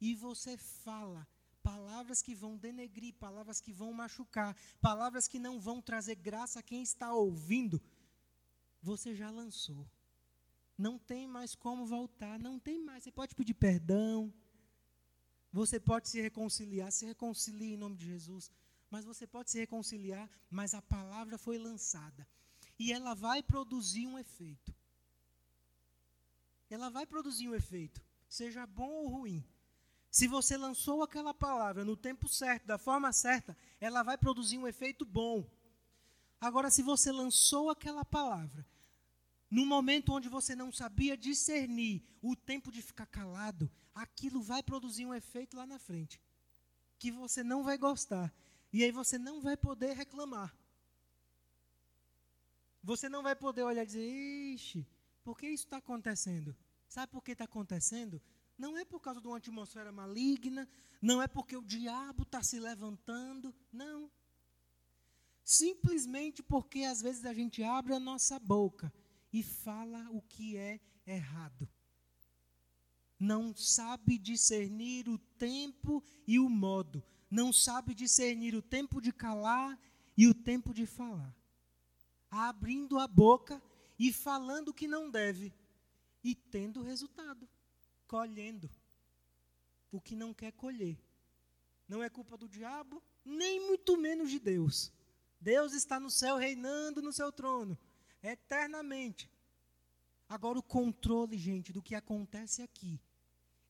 A: e você fala palavras que vão denegrir, palavras que vão machucar, palavras que não vão trazer graça a quem está ouvindo, você já lançou. Não tem mais como voltar, não tem mais. Você pode pedir perdão, você pode se reconciliar, se reconcilie em nome de Jesus mas você pode se reconciliar, mas a palavra foi lançada. E ela vai produzir um efeito. Ela vai produzir um efeito, seja bom ou ruim. Se você lançou aquela palavra no tempo certo, da forma certa, ela vai produzir um efeito bom. Agora, se você lançou aquela palavra no momento onde você não sabia discernir o tempo de ficar calado, aquilo vai produzir um efeito lá na frente que você não vai gostar e aí você não vai poder reclamar. Você não vai poder olhar e dizer, ixi, por que isso está acontecendo? Sabe por que está acontecendo? Não é por causa de uma atmosfera maligna, não é porque o diabo está se levantando, não. Simplesmente porque às vezes a gente abre a nossa boca e fala o que é errado. Não sabe discernir o tempo e o modo não sabe discernir o tempo de calar e o tempo de falar. Abrindo a boca e falando o que não deve, e tendo resultado, colhendo o que não quer colher. Não é culpa do diabo, nem muito menos de Deus. Deus está no céu reinando no seu trono, eternamente. Agora, o controle, gente, do que acontece aqui,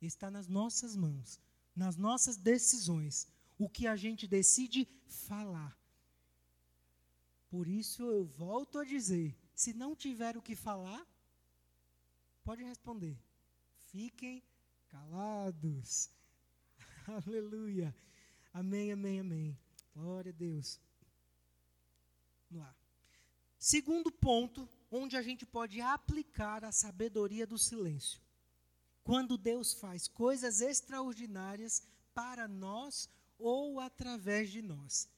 A: está nas nossas mãos, nas nossas decisões o que a gente decide falar. Por isso eu volto a dizer: se não tiver o que falar, pode responder. Fiquem calados. Aleluia. Amém, amém, amém. Glória a Deus. Vamos lá. Segundo ponto, onde a gente pode aplicar a sabedoria do silêncio. Quando Deus faz coisas extraordinárias para nós ou através de nós.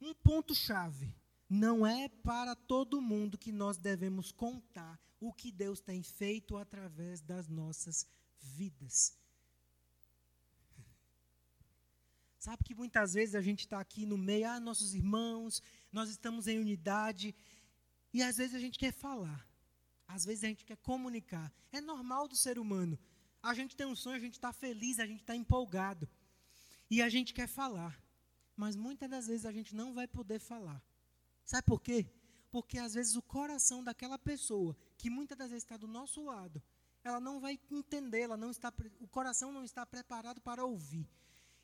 A: Um ponto-chave: não é para todo mundo que nós devemos contar o que Deus tem feito através das nossas vidas. Sabe que muitas vezes a gente está aqui no meio, ah, nossos irmãos, nós estamos em unidade, e às vezes a gente quer falar, às vezes a gente quer comunicar. É normal do ser humano. A gente tem um sonho, a gente está feliz, a gente está empolgado. E a gente quer falar, mas muitas das vezes a gente não vai poder falar. Sabe por quê? Porque às vezes o coração daquela pessoa, que muitas das vezes está do nosso lado, ela não vai entender, ela não está, o coração não está preparado para ouvir.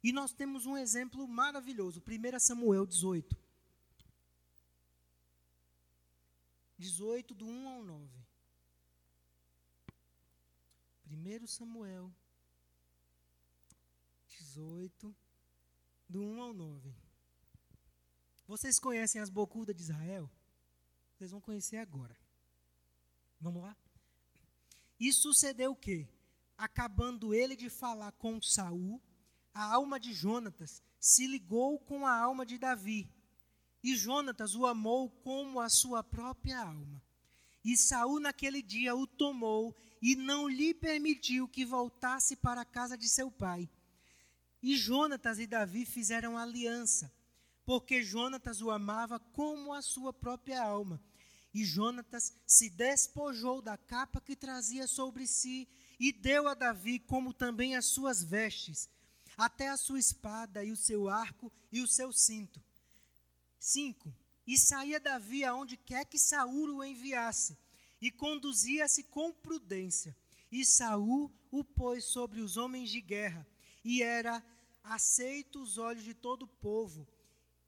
A: E nós temos um exemplo maravilhoso, 1 Samuel 18. 18, do 1 ao 9. 1 Samuel 18, do 1 ao 9. Vocês conhecem as bocudas de Israel? Vocês vão conhecer agora. Vamos lá? E sucedeu o quê? Acabando ele de falar com Saul, a alma de Jonatas se ligou com a alma de Davi. E Jonatas o amou como a sua própria alma. E Saul naquele dia o tomou e não lhe permitiu que voltasse para a casa de seu pai. E Jonatas e Davi fizeram aliança, porque Jonatas o amava como a sua própria alma. E Jonatas se despojou da capa que trazia sobre si e deu a Davi como também as suas vestes, até a sua espada e o seu arco e o seu cinto. 5. E saía Davi aonde quer que Saul o enviasse, e conduzia-se com prudência. E Saul o pôs sobre os homens de guerra, e era aceito os olhos de todo o povo,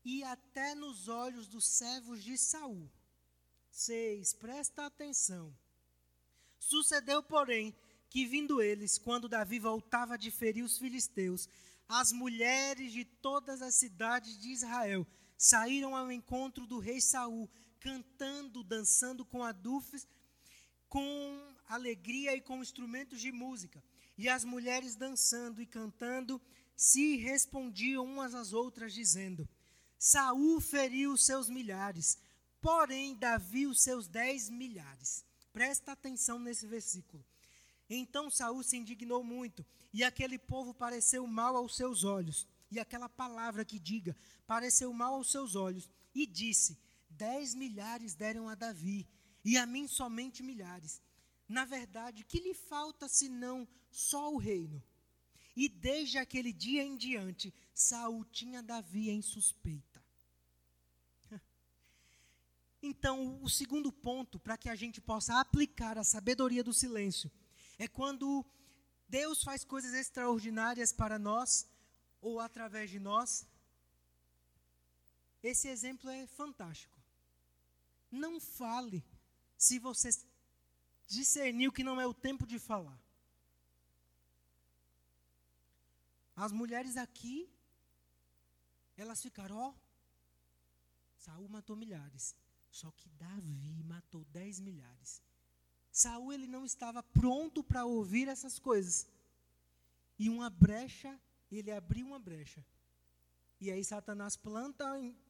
A: e até nos olhos dos servos de Saul. 6. Presta atenção. Sucedeu, porém, que vindo eles, quando Davi voltava de ferir os filisteus, as mulheres de todas as cidades de Israel saíram ao encontro do rei Saul, cantando, dançando com adufes, com alegria e com instrumentos de música. E as mulheres dançando e cantando se respondiam umas às outras dizendo: Saul feriu seus milhares, porém Davi os seus dez milhares. Presta atenção nesse versículo. Então Saul se indignou muito, e aquele povo pareceu mal aos seus olhos e aquela palavra que diga pareceu mal aos seus olhos, e disse: Dez milhares deram a Davi, e a mim somente milhares. Na verdade, que lhe falta senão só o reino? E desde aquele dia em diante, Saul tinha Davi em suspeita. Então, o segundo ponto para que a gente possa aplicar a sabedoria do silêncio é quando Deus faz coisas extraordinárias para nós, ou através de nós. Esse exemplo é fantástico. Não fale se você discerniu que não é o tempo de falar. As mulheres aqui, elas ficaram, ó, Saul matou milhares. Só que Davi matou dez milhares. Saul ele não estava pronto para ouvir essas coisas. E uma brecha ele abriu uma brecha. E aí Satanás planta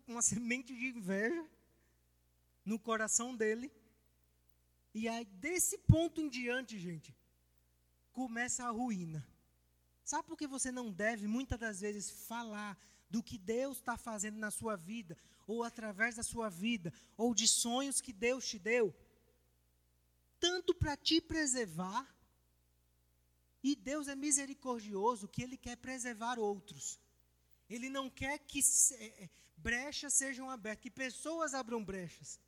A: uma semente de inveja no coração dele. E aí, desse ponto em diante, gente, começa a ruína. Sabe por que você não deve, muitas das vezes, falar do que Deus está fazendo na sua vida, ou através da sua vida, ou de sonhos que Deus te deu? Tanto para te preservar, e Deus é misericordioso que Ele quer preservar outros. Ele não quer que é, é, brechas sejam abertas, que pessoas abram brechas.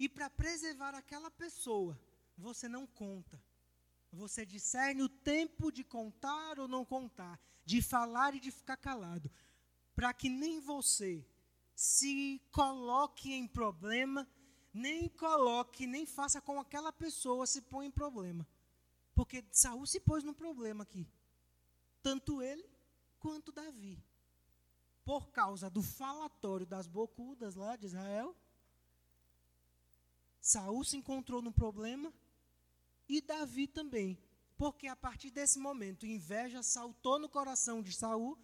A: E para preservar aquela pessoa, você não conta. Você discerne o tempo de contar ou não contar, de falar e de ficar calado, para que nem você se coloque em problema, nem coloque, nem faça com aquela pessoa se põe em problema. Porque Saul se pôs num problema aqui. Tanto ele quanto Davi. Por causa do falatório das bocudas lá de Israel, Saul se encontrou num problema e Davi também. Porque a partir desse momento, inveja saltou no coração de Saul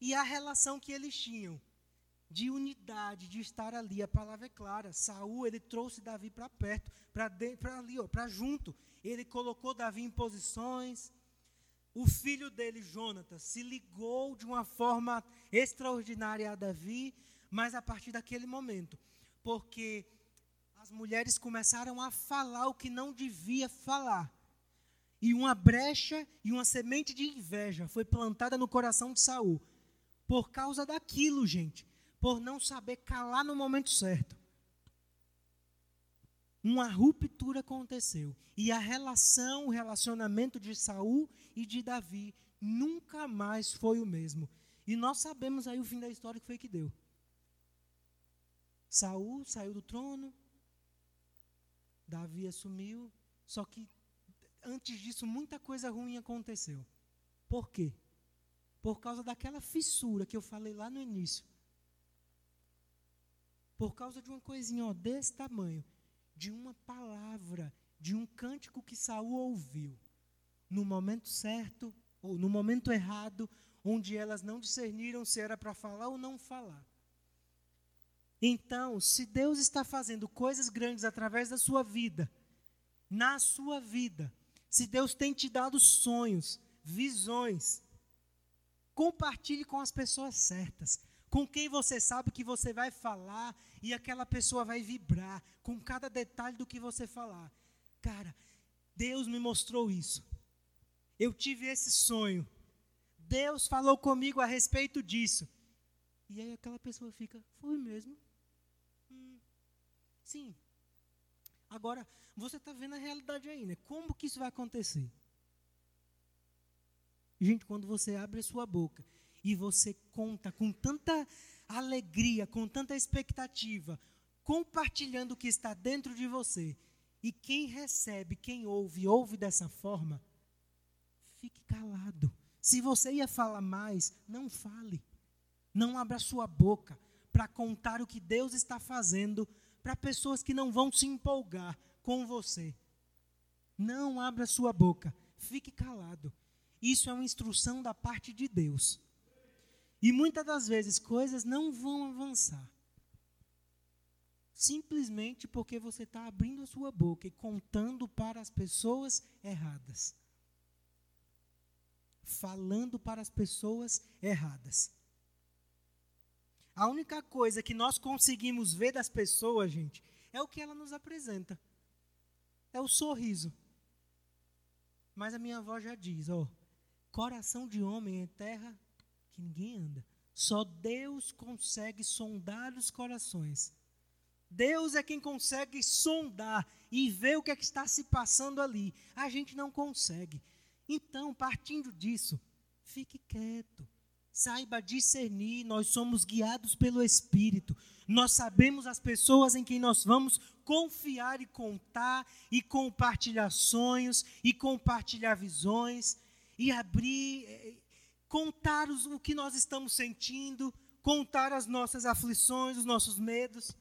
A: e a relação que eles tinham de unidade, de estar ali, a palavra é clara. Saul, ele trouxe Davi para perto, para ali, para junto. Ele colocou Davi em posições. O filho dele, Jonatas, se ligou de uma forma extraordinária a Davi, mas a partir daquele momento, porque as mulheres começaram a falar o que não devia falar. E uma brecha e uma semente de inveja foi plantada no coração de Saul. Por causa daquilo, gente por não saber calar no momento certo. Uma ruptura aconteceu. E a relação, o relacionamento de Saul e de Davi nunca mais foi o mesmo. E nós sabemos aí o fim da história que foi que deu. Saul saiu do trono, Davi assumiu, só que antes disso muita coisa ruim aconteceu. Por quê? Por causa daquela fissura que eu falei lá no início por causa de uma coisinha ó, desse tamanho, de uma palavra, de um cântico que Saul ouviu, no momento certo ou no momento errado, onde elas não discerniram se era para falar ou não falar. Então, se Deus está fazendo coisas grandes através da sua vida, na sua vida, se Deus tem te dado sonhos, visões, compartilhe com as pessoas certas, com quem você sabe que você vai falar e aquela pessoa vai vibrar com cada detalhe do que você falar. Cara, Deus me mostrou isso. Eu tive esse sonho. Deus falou comigo a respeito disso. E aí aquela pessoa fica, foi mesmo? Sim. Agora, você está vendo a realidade aí, né? Como que isso vai acontecer? Gente, quando você abre a sua boca e você conta com tanta alegria, com tanta expectativa, compartilhando o que está dentro de você, e quem recebe, quem ouve, ouve dessa forma, fique calado. Se você ia falar mais, não fale. Não abra sua boca para contar o que Deus está fazendo para pessoas que não vão se empolgar com você. Não abra sua boca. Fique calado. Isso é uma instrução da parte de Deus. E muitas das vezes coisas não vão avançar. Simplesmente porque você está abrindo a sua boca e contando para as pessoas erradas falando para as pessoas erradas. A única coisa que nós conseguimos ver das pessoas, gente, é o que ela nos apresenta. É o sorriso. Mas a minha avó já diz, ó, coração de homem é terra que ninguém anda. Só Deus consegue sondar os corações. Deus é quem consegue sondar e ver o que, é que está se passando ali. A gente não consegue. Então, partindo disso, fique quieto. Saiba discernir, nós somos guiados pelo Espírito. Nós sabemos as pessoas em quem nós vamos confiar e contar, e compartilhar sonhos, e compartilhar visões, e abrir, eh, contar os, o que nós estamos sentindo, contar as nossas aflições, os nossos medos.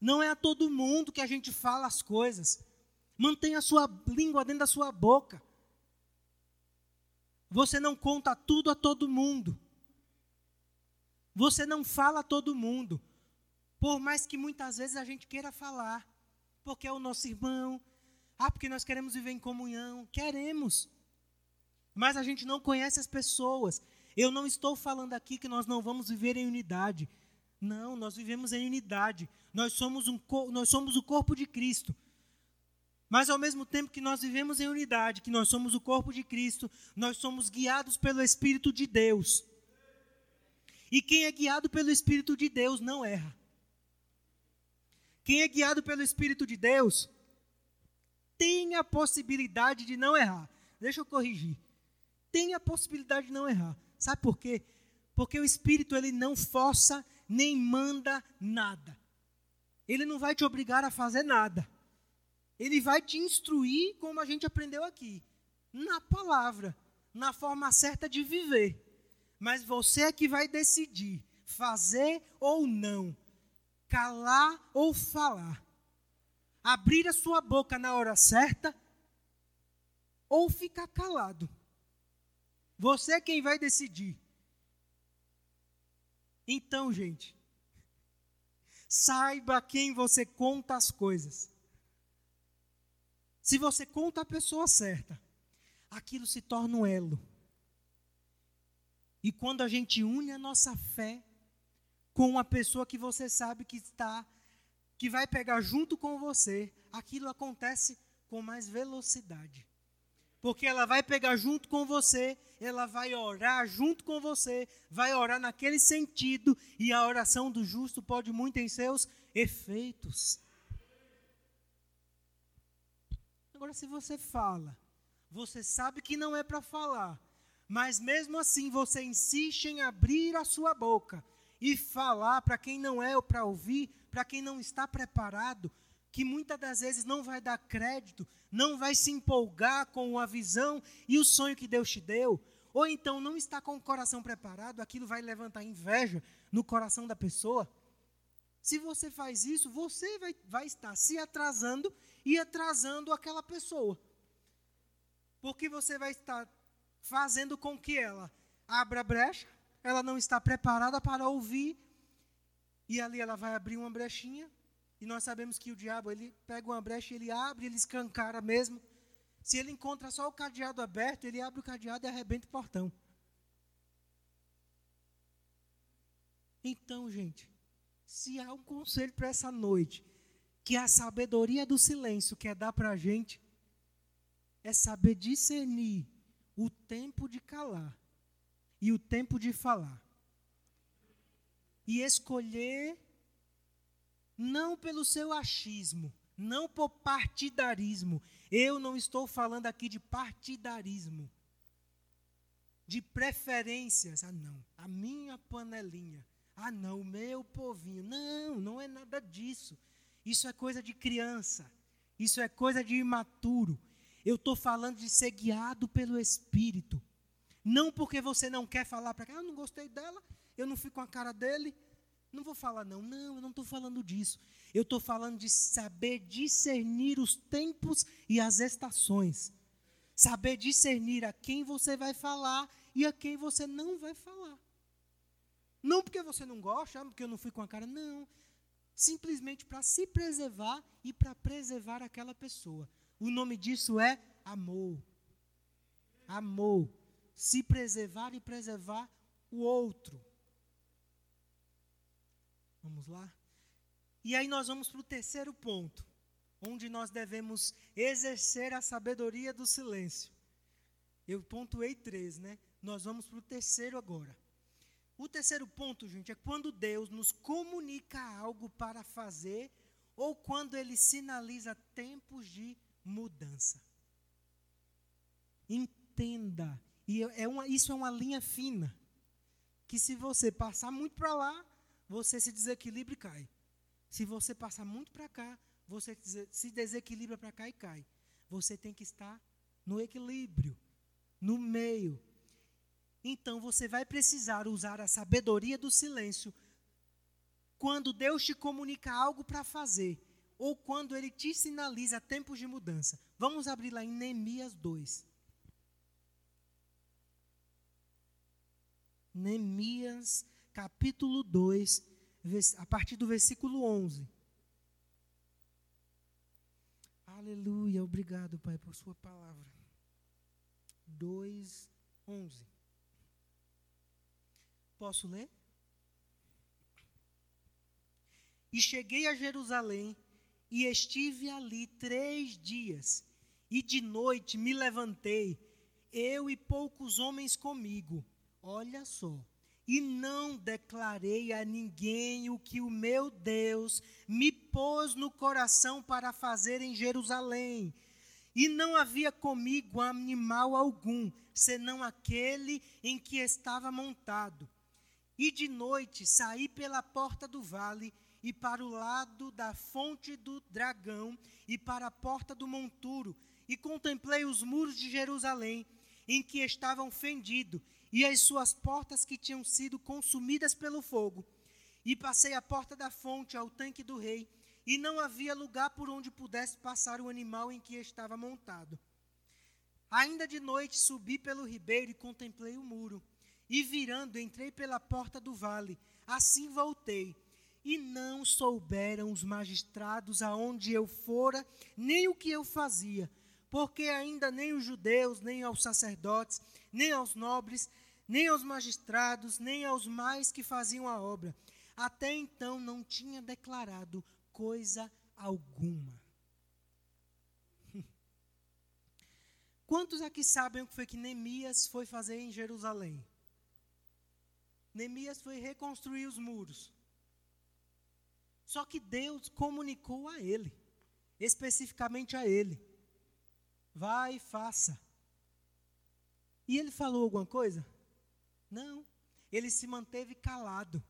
A: Não é a todo mundo que a gente fala as coisas. Mantenha a sua língua dentro da sua boca. Você não conta tudo a todo mundo. Você não fala a todo mundo. Por mais que muitas vezes a gente queira falar. Porque é o nosso irmão. Ah, porque nós queremos viver em comunhão. Queremos. Mas a gente não conhece as pessoas. Eu não estou falando aqui que nós não vamos viver em unidade. Não, nós vivemos em unidade. Nós somos, um, nós somos o corpo de Cristo. Mas ao mesmo tempo que nós vivemos em unidade, que nós somos o corpo de Cristo, nós somos guiados pelo Espírito de Deus. E quem é guiado pelo Espírito de Deus não erra. Quem é guiado pelo Espírito de Deus tem a possibilidade de não errar. Deixa eu corrigir. Tem a possibilidade de não errar. Sabe por quê? Porque o Espírito ele não força nem manda nada. Ele não vai te obrigar a fazer nada. Ele vai te instruir, como a gente aprendeu aqui, na palavra, na forma certa de viver. Mas você é que vai decidir fazer ou não, calar ou falar, abrir a sua boca na hora certa ou ficar calado. Você é quem vai decidir. Então, gente, saiba quem você conta as coisas. Se você conta a pessoa certa, aquilo se torna um elo. E quando a gente une a nossa fé com uma pessoa que você sabe que está, que vai pegar junto com você, aquilo acontece com mais velocidade. Porque ela vai pegar junto com você, ela vai orar junto com você, vai orar naquele sentido, e a oração do justo pode muito em seus efeitos. Agora, se você fala, você sabe que não é para falar, mas mesmo assim você insiste em abrir a sua boca e falar para quem não é para ouvir, para quem não está preparado, que muitas das vezes não vai dar crédito, não vai se empolgar com a visão e o sonho que Deus te deu, ou então não está com o coração preparado, aquilo vai levantar inveja no coração da pessoa. Se você faz isso, você vai, vai estar se atrasando e atrasando aquela pessoa. Porque você vai estar fazendo com que ela abra brecha, ela não está preparada para ouvir, e ali ela vai abrir uma brechinha, e nós sabemos que o diabo, ele pega uma brecha, ele abre, ele escancara mesmo. Se ele encontra só o cadeado aberto, ele abre o cadeado e arrebenta o portão. Então, gente, se há um conselho para essa noite, que a sabedoria do silêncio quer dar para a gente, é saber discernir o tempo de calar e o tempo de falar. E escolher não pelo seu achismo, não por partidarismo. Eu não estou falando aqui de partidarismo, de preferências. Ah, não, a minha panelinha. Ah, não, o meu povinho. Não, não é nada disso. Isso é coisa de criança. Isso é coisa de imaturo. Eu estou falando de ser guiado pelo Espírito. Não porque você não quer falar para cá, ah, eu não gostei dela, eu não fico com a cara dele, não vou falar, não. Não, eu não estou falando disso. Eu estou falando de saber discernir os tempos e as estações. Saber discernir a quem você vai falar e a quem você não vai falar. Não porque você não gosta, ah, porque eu não fui com a cara. Não. Simplesmente para se preservar e para preservar aquela pessoa. O nome disso é amor. Amor. Se preservar e preservar o outro. Vamos lá? E aí nós vamos para o terceiro ponto, onde nós devemos exercer a sabedoria do silêncio. Eu pontuei três, né? Nós vamos para o terceiro agora. O terceiro ponto, gente, é quando Deus nos comunica algo para fazer ou quando ele sinaliza tempos de mudança. Entenda, e é uma, isso é uma linha fina, que se você passar muito para lá, você se desequilibra e cai. Se você passar muito para cá, você se desequilibra para cá e cai. Você tem que estar no equilíbrio, no meio. Então você vai precisar usar a sabedoria do silêncio quando Deus te comunica algo para fazer ou quando ele te sinaliza tempos de mudança. Vamos abrir lá em Neemias 2. Neemias capítulo 2, a partir do versículo 11. Aleluia, obrigado, Pai, por Sua palavra. 2, 11. Posso ler? E cheguei a Jerusalém e estive ali três dias, e de noite me levantei, eu e poucos homens comigo. Olha só e não declarei a ninguém o que o meu Deus me pôs no coração para fazer em Jerusalém. E não havia comigo animal algum, senão aquele em que estava montado. E de noite saí pela porta do vale e para o lado da fonte do dragão e para a porta do monturo, e contemplei os muros de Jerusalém, em que estavam fendidos, e as suas portas que tinham sido consumidas pelo fogo. E passei a porta da fonte ao tanque do rei, e não havia lugar por onde pudesse passar o animal em que estava montado. Ainda de noite subi pelo ribeiro e contemplei o muro, e virando entrei pela porta do vale. Assim voltei, e não souberam os magistrados aonde eu fora, nem o que eu fazia, porque ainda nem os judeus, nem aos sacerdotes, nem aos nobres, nem aos magistrados, nem aos mais que faziam a obra. Até então não tinha declarado coisa alguma. Quantos aqui sabem o que foi que Neemias foi fazer em Jerusalém? Neemias foi reconstruir os muros. Só que Deus comunicou a ele, especificamente a ele: vai e faça. E ele falou alguma coisa? Não, ele se manteve calado.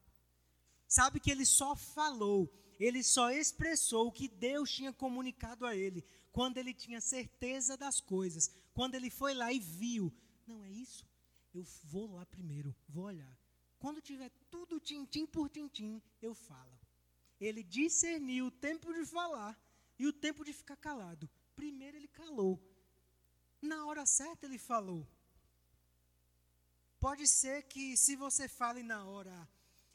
A: Sabe que ele só falou, ele só expressou o que Deus tinha comunicado a ele, quando ele tinha certeza das coisas, quando ele foi lá e viu. Não é isso? Eu vou lá primeiro, vou olhar. Quando tiver tudo tintim por tintim, eu falo. Ele discerniu o tempo de falar e o tempo de ficar calado. Primeiro ele calou. Na hora certa ele falou. Pode ser que se você fale na hora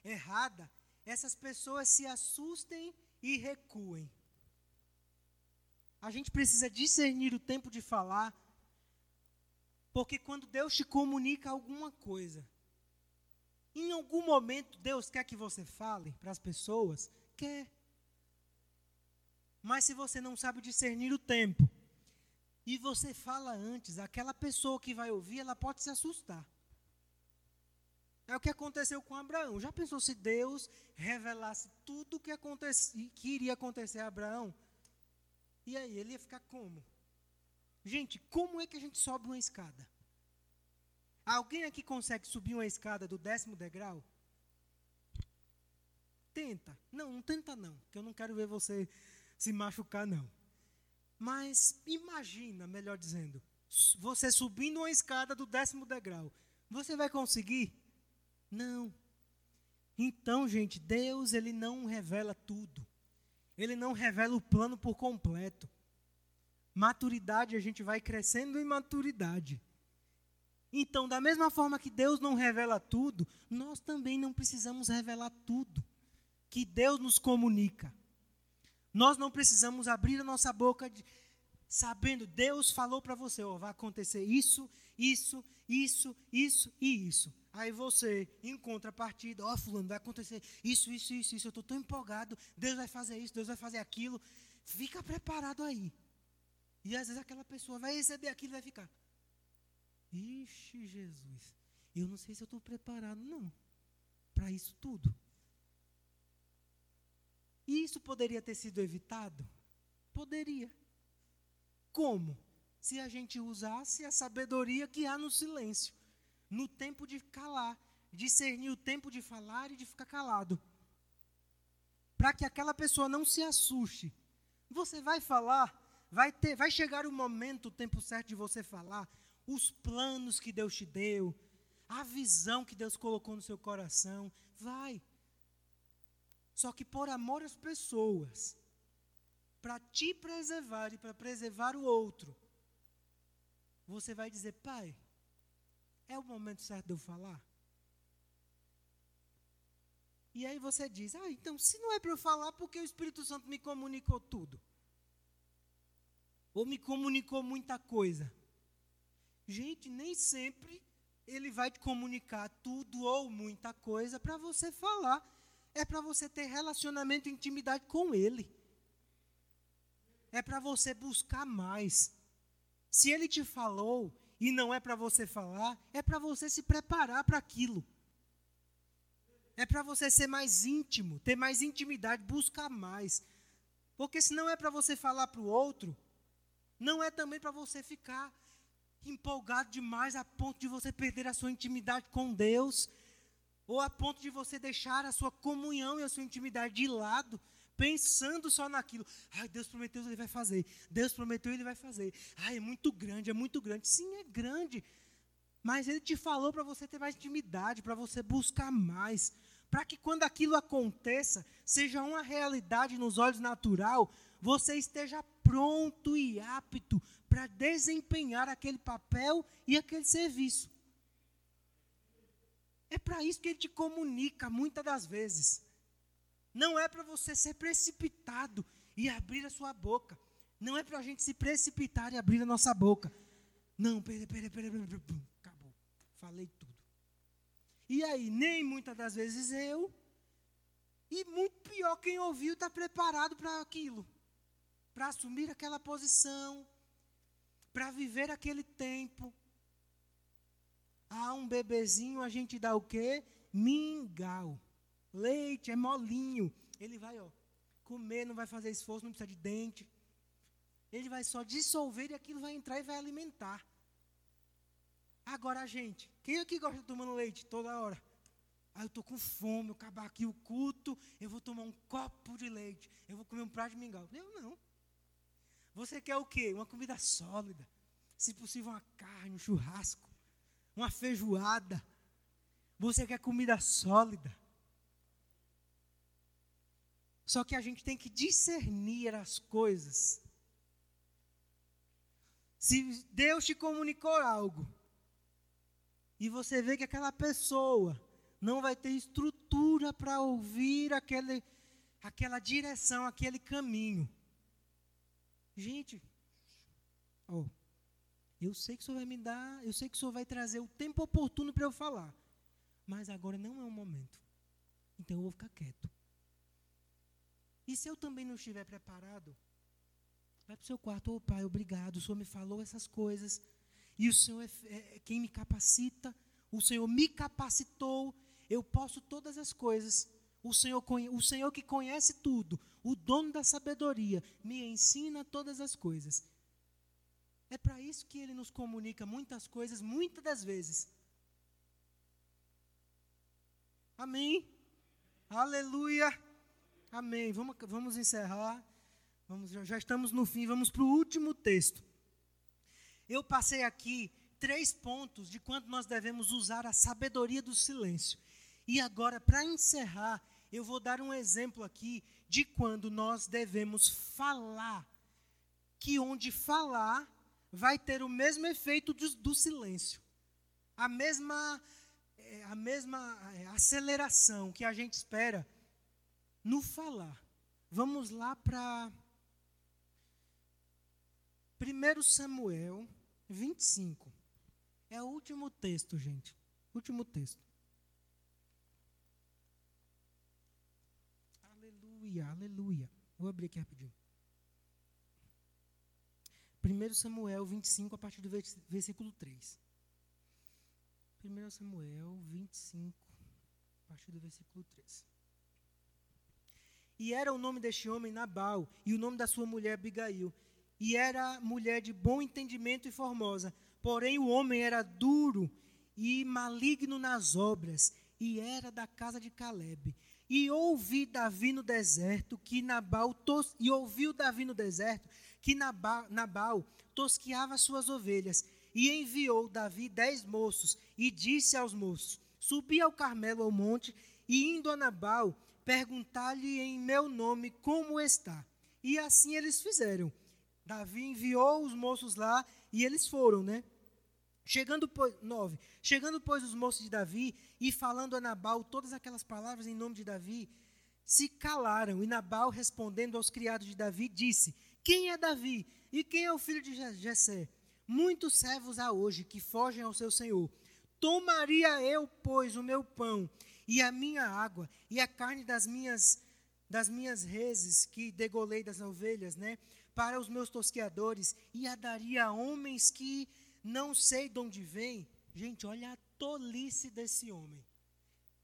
A: errada, essas pessoas se assustem e recuem. A gente precisa discernir o tempo de falar, porque quando Deus te comunica alguma coisa, em algum momento Deus quer que você fale para as pessoas, quer. Mas se você não sabe discernir o tempo, e você fala antes, aquela pessoa que vai ouvir, ela pode se assustar. É o que aconteceu com Abraão. Já pensou se Deus revelasse tudo o que, que iria acontecer a Abraão? E aí, ele ia ficar como? Gente, como é que a gente sobe uma escada? Alguém aqui consegue subir uma escada do décimo degrau? Tenta. Não, não tenta não, que eu não quero ver você se machucar não. Mas imagina, melhor dizendo, você subindo uma escada do décimo degrau. Você vai conseguir? Não. Então, gente, Deus ele não revela tudo. Ele não revela o plano por completo. Maturidade, a gente vai crescendo em maturidade. Então, da mesma forma que Deus não revela tudo, nós também não precisamos revelar tudo que Deus nos comunica. Nós não precisamos abrir a nossa boca de, sabendo, Deus falou para você, oh, vai acontecer isso, isso, isso, isso e isso. Aí você, em contrapartida, ó, oh, fulano, vai acontecer isso, isso, isso, isso. Eu estou tão empolgado, Deus vai fazer isso, Deus vai fazer aquilo. Fica preparado aí. E às vezes aquela pessoa vai receber aquilo e vai ficar. Ixi, Jesus, eu não sei se eu estou preparado, não, para isso tudo. E isso poderia ter sido evitado? Poderia. Como? Se a gente usasse a sabedoria que há no silêncio, no tempo de calar, discernir o tempo de falar e de ficar calado. Para que aquela pessoa não se assuste. Você vai falar, vai ter, vai chegar o momento, o tempo certo de você falar, os planos que Deus te deu, a visão que Deus colocou no seu coração, vai. Só que por amor às pessoas, para te preservar e para preservar o outro, você vai dizer, pai, é o momento certo de eu falar? E aí você diz, ah, então se não é para eu falar, porque o Espírito Santo me comunicou tudo? Ou me comunicou muita coisa? Gente, nem sempre ele vai te comunicar tudo ou muita coisa para você falar é para você ter relacionamento e intimidade com Ele. É para você buscar mais. Se Ele te falou e não é para você falar, é para você se preparar para aquilo. É para você ser mais íntimo, ter mais intimidade, buscar mais. Porque se não é para você falar para o outro, não é também para você ficar empolgado demais a ponto de você perder a sua intimidade com Deus ou a ponto de você deixar a sua comunhão e a sua intimidade de lado, pensando só naquilo. Ai, Deus prometeu, ele vai fazer. Deus prometeu, ele vai fazer. Ai, é muito grande, é muito grande. Sim, é grande. Mas ele te falou para você ter mais intimidade, para você buscar mais, para que quando aquilo aconteça, seja uma realidade nos olhos natural, você esteja pronto e apto para desempenhar aquele papel e aquele serviço. É para isso que ele te comunica muitas das vezes. Não é para você ser precipitado e abrir a sua boca. Não é para a gente se precipitar e abrir a nossa boca. Não, peraí, peraí, peraí, peraí, acabou. Falei tudo. E aí, nem muitas das vezes eu, e muito pior, quem ouviu está preparado para aquilo para assumir aquela posição, para viver aquele tempo, a um bebezinho a gente dá o quê? Mingau. Leite é molinho. Ele vai, ó, comer, não vai fazer esforço, não precisa de dente. Ele vai só dissolver e aquilo vai entrar e vai alimentar. Agora, gente, quem aqui gosta de tomar leite toda hora? Ah, eu estou com fome, eu acabar aqui o culto, eu vou tomar um copo de leite, eu vou comer um prato de mingau. Eu não. Você quer o quê? Uma comida sólida. Se possível, uma carne, um churrasco uma feijoada. Você quer comida sólida. Só que a gente tem que discernir as coisas. Se Deus te comunicou algo e você vê que aquela pessoa não vai ter estrutura para ouvir aquele, aquela direção, aquele caminho. Gente, oh, eu sei que o Senhor vai me dar, eu sei que o Senhor vai trazer o tempo oportuno para eu falar, mas agora não é o momento. Então eu vou ficar quieto. E se eu também não estiver preparado, vai para o seu quarto, ô oh, pai, obrigado, o Senhor me falou essas coisas, e o Senhor é, é, é quem me capacita, o Senhor me capacitou, eu posso todas as coisas. O Senhor, o Senhor que conhece tudo, o dono da sabedoria, me ensina todas as coisas. É para isso que ele nos comunica muitas coisas, muitas das vezes. Amém? Aleluia! Amém. Vamos, vamos encerrar. Vamos, já estamos no fim, vamos para o último texto. Eu passei aqui três pontos de quanto nós devemos usar a sabedoria do silêncio. E agora, para encerrar, eu vou dar um exemplo aqui de quando nós devemos falar. Que onde falar vai ter o mesmo efeito do, do silêncio. A mesma, é, a mesma é, aceleração que a gente espera no falar. Vamos lá para 1 Samuel 25. É o último texto, gente. Último texto. Aleluia, aleluia. Vou abrir aqui rapidinho. 1 Samuel 25, a partir do versículo 3. 1 Samuel 25, a partir do versículo 3. E era o nome deste homem Nabal, e o nome da sua mulher Abigail. E era mulher de bom entendimento e formosa. Porém, o homem era duro e maligno nas obras, e era da casa de Caleb. E ouvi Davi no deserto que Nabal tos, e ouviu Davi no deserto que Nabal, Nabal tosqueava suas ovelhas. E enviou Davi dez moços, e disse aos moços: Subi ao Carmelo ao monte, e indo a Nabal, perguntar-lhe em meu nome como está. E assim eles fizeram. Davi enviou os moços lá e eles foram, né? Chegando, pois, nove, chegando, pois, os moços de Davi e falando a Nabal todas aquelas palavras em nome de Davi, se calaram. E Nabal, respondendo aos criados de Davi, disse: Quem é Davi? E quem é o filho de Jessé? Muitos servos há hoje que fogem ao seu senhor. Tomaria eu, pois, o meu pão e a minha água, e a carne das minhas, das minhas reses que degolei das ovelhas, né, para os meus tosqueadores, e a daria a homens que não sei de onde vem. Gente, olha a tolice desse homem.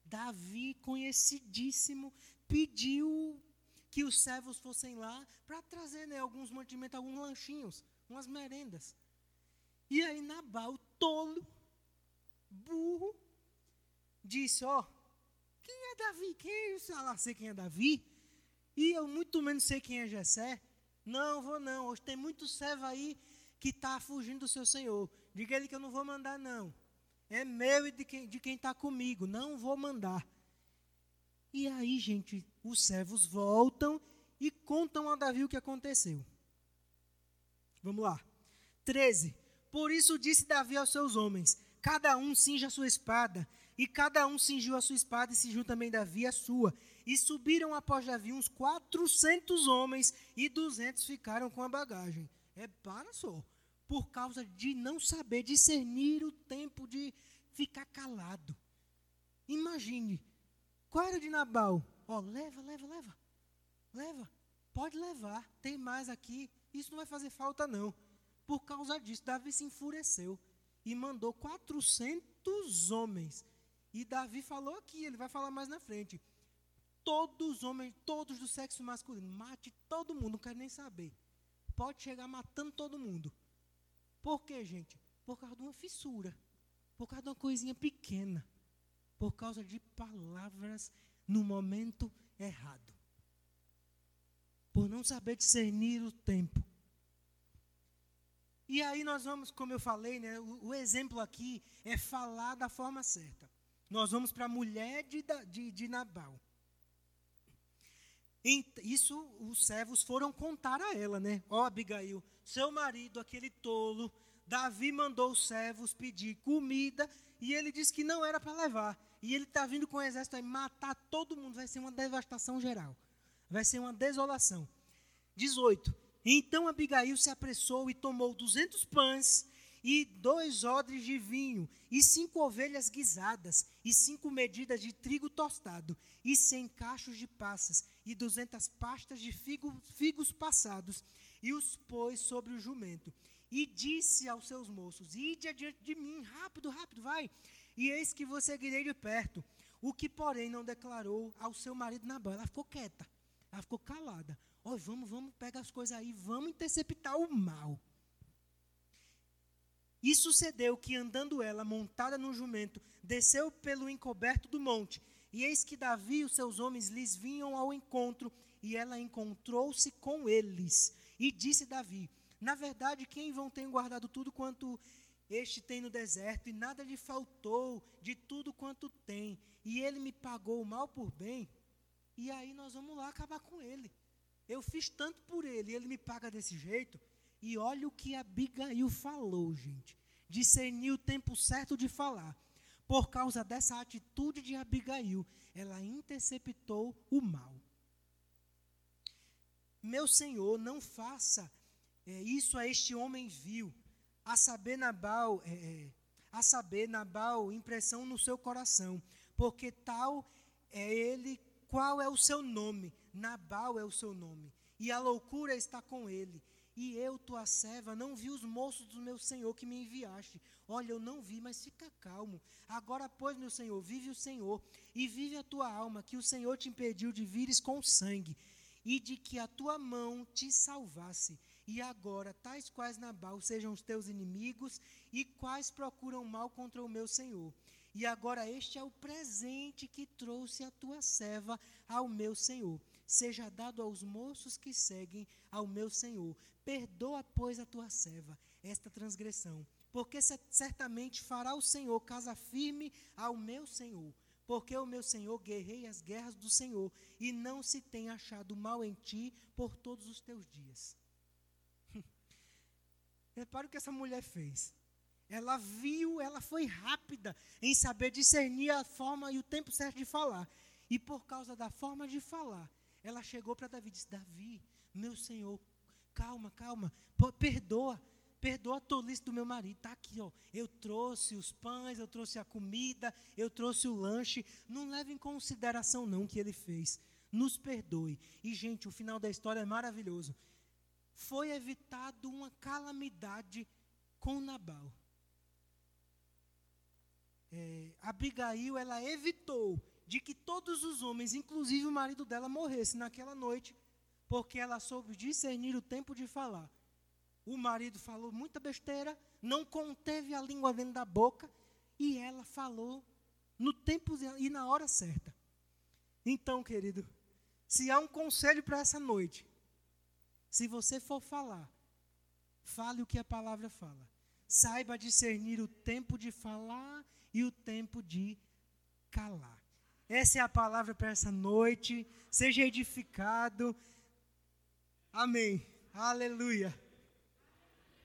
A: Davi, conhecidíssimo, pediu que os servos fossem lá para trazer né, alguns mantimentos, alguns lanchinhos, umas merendas. E aí Nabal, tolo, burro, disse: Ó, oh, quem é Davi? Quem é isso? Ah, sei quem é Davi. E eu muito menos sei quem é Jessé. Não, vou não. Hoje tem muito servo aí que está fugindo do seu senhor. Diga ele que eu não vou mandar, não. É meu e de quem está comigo. Não vou mandar. E aí, gente, os servos voltam e contam a Davi o que aconteceu. Vamos lá. 13. Por isso disse Davi aos seus homens: Cada um cinja a sua espada e cada um cingiu a sua espada e cingiu também Davi a sua. E subiram após Davi uns 400 homens e 200 ficaram com a bagagem. É para. Por causa de não saber discernir o tempo de ficar calado. Imagine. Qual era de Nabal? Ó, oh, leva, leva, leva. Leva. Pode levar. Tem mais aqui. Isso não vai fazer falta, não. Por causa disso, Davi se enfureceu e mandou 400 homens e Davi falou aqui, ele vai falar mais na frente. Todos os homens, todos do sexo masculino, mate todo mundo, não quero nem saber. Pode chegar matando todo mundo. Por quê, gente? Por causa de uma fissura. Por causa de uma coisinha pequena. Por causa de palavras no momento errado. Por não saber discernir o tempo. E aí nós vamos, como eu falei, né, o, o exemplo aqui é falar da forma certa. Nós vamos para a mulher de, de, de Nabal. Isso os servos foram contar a ela, né? Ó, oh, Abigail, seu marido, aquele tolo, Davi mandou os servos pedir comida e ele disse que não era para levar. E ele está vindo com o exército aí matar todo mundo. Vai ser uma devastação geral. Vai ser uma desolação. 18. Então Abigail se apressou e tomou duzentos pães e dois odres de vinho, e cinco ovelhas guisadas, e cinco medidas de trigo tostado, e cem cachos de passas, e duzentas pastas de figo, figos passados, e os pôs sobre o jumento. E disse aos seus moços: Ide adiante de mim, rápido, rápido, vai. E eis que vos seguirei de perto. O que, porém, não declarou ao seu marido Nabal. Ela ficou quieta, ela ficou calada. Ó, vamos, vamos, pega as coisas aí, vamos interceptar o mal. E sucedeu que, andando ela, montada no jumento, desceu pelo encoberto do monte. E eis que Davi e os seus homens lhes vinham ao encontro, e ela encontrou-se com eles. E disse Davi: Na verdade, quem vão ter guardado tudo quanto este tem no deserto, e nada lhe faltou de tudo quanto tem, e ele me pagou o mal por bem, e aí nós vamos lá acabar com ele. Eu fiz tanto por ele, e ele me paga desse jeito. E olha o que Abigail falou, gente. Discernir o tempo certo de falar. Por causa dessa atitude de Abigail, ela interceptou o mal. Meu senhor, não faça é, isso a este homem vil a saber Nabal, é, é, a saber Nabal, impressão no seu coração, porque tal é ele, qual é o seu nome? Nabal é o seu nome, e a loucura está com ele. E eu, tua serva, não vi os moços do meu senhor que me enviaste. Olha, eu não vi, mas fica calmo. Agora, pois, meu senhor, vive o Senhor, e vive a tua alma, que o Senhor te impediu de vires com sangue, e de que a tua mão te salvasse. E agora, tais quais Nabal sejam os teus inimigos, e quais procuram mal contra o meu senhor. E agora este é o presente que trouxe a tua serva ao meu senhor. Seja dado aos moços que seguem ao meu senhor. Perdoa, pois, a tua serva esta transgressão, porque certamente fará o Senhor casa firme ao meu senhor. Porque o meu senhor guerreia as guerras do Senhor, e não se tem achado mal em ti por todos os teus dias. Repare o que essa mulher fez. Ela viu, ela foi rápida em saber discernir a forma e o tempo certo de falar. E por causa da forma de falar, ela chegou para Davi e disse: Davi, meu senhor, calma, calma, perdoa, perdoa a tolice do meu marido. Está aqui, ó. Eu trouxe os pães, eu trouxe a comida, eu trouxe o lanche. Não leve em consideração, não, o que ele fez. Nos perdoe. E, gente, o final da história é maravilhoso foi evitado uma calamidade com Nabal. É, Abigail, ela evitou de que todos os homens, inclusive o marido dela, morressem naquela noite, porque ela soube discernir o tempo de falar. O marido falou muita besteira, não conteve a língua dentro da boca, e ela falou no tempo e na hora certa. Então, querido, se há um conselho para essa noite, se você for falar, fale o que a palavra fala. Saiba discernir o tempo de falar e o tempo de calar. Essa é a palavra para essa noite. Seja edificado. Amém. Aleluia.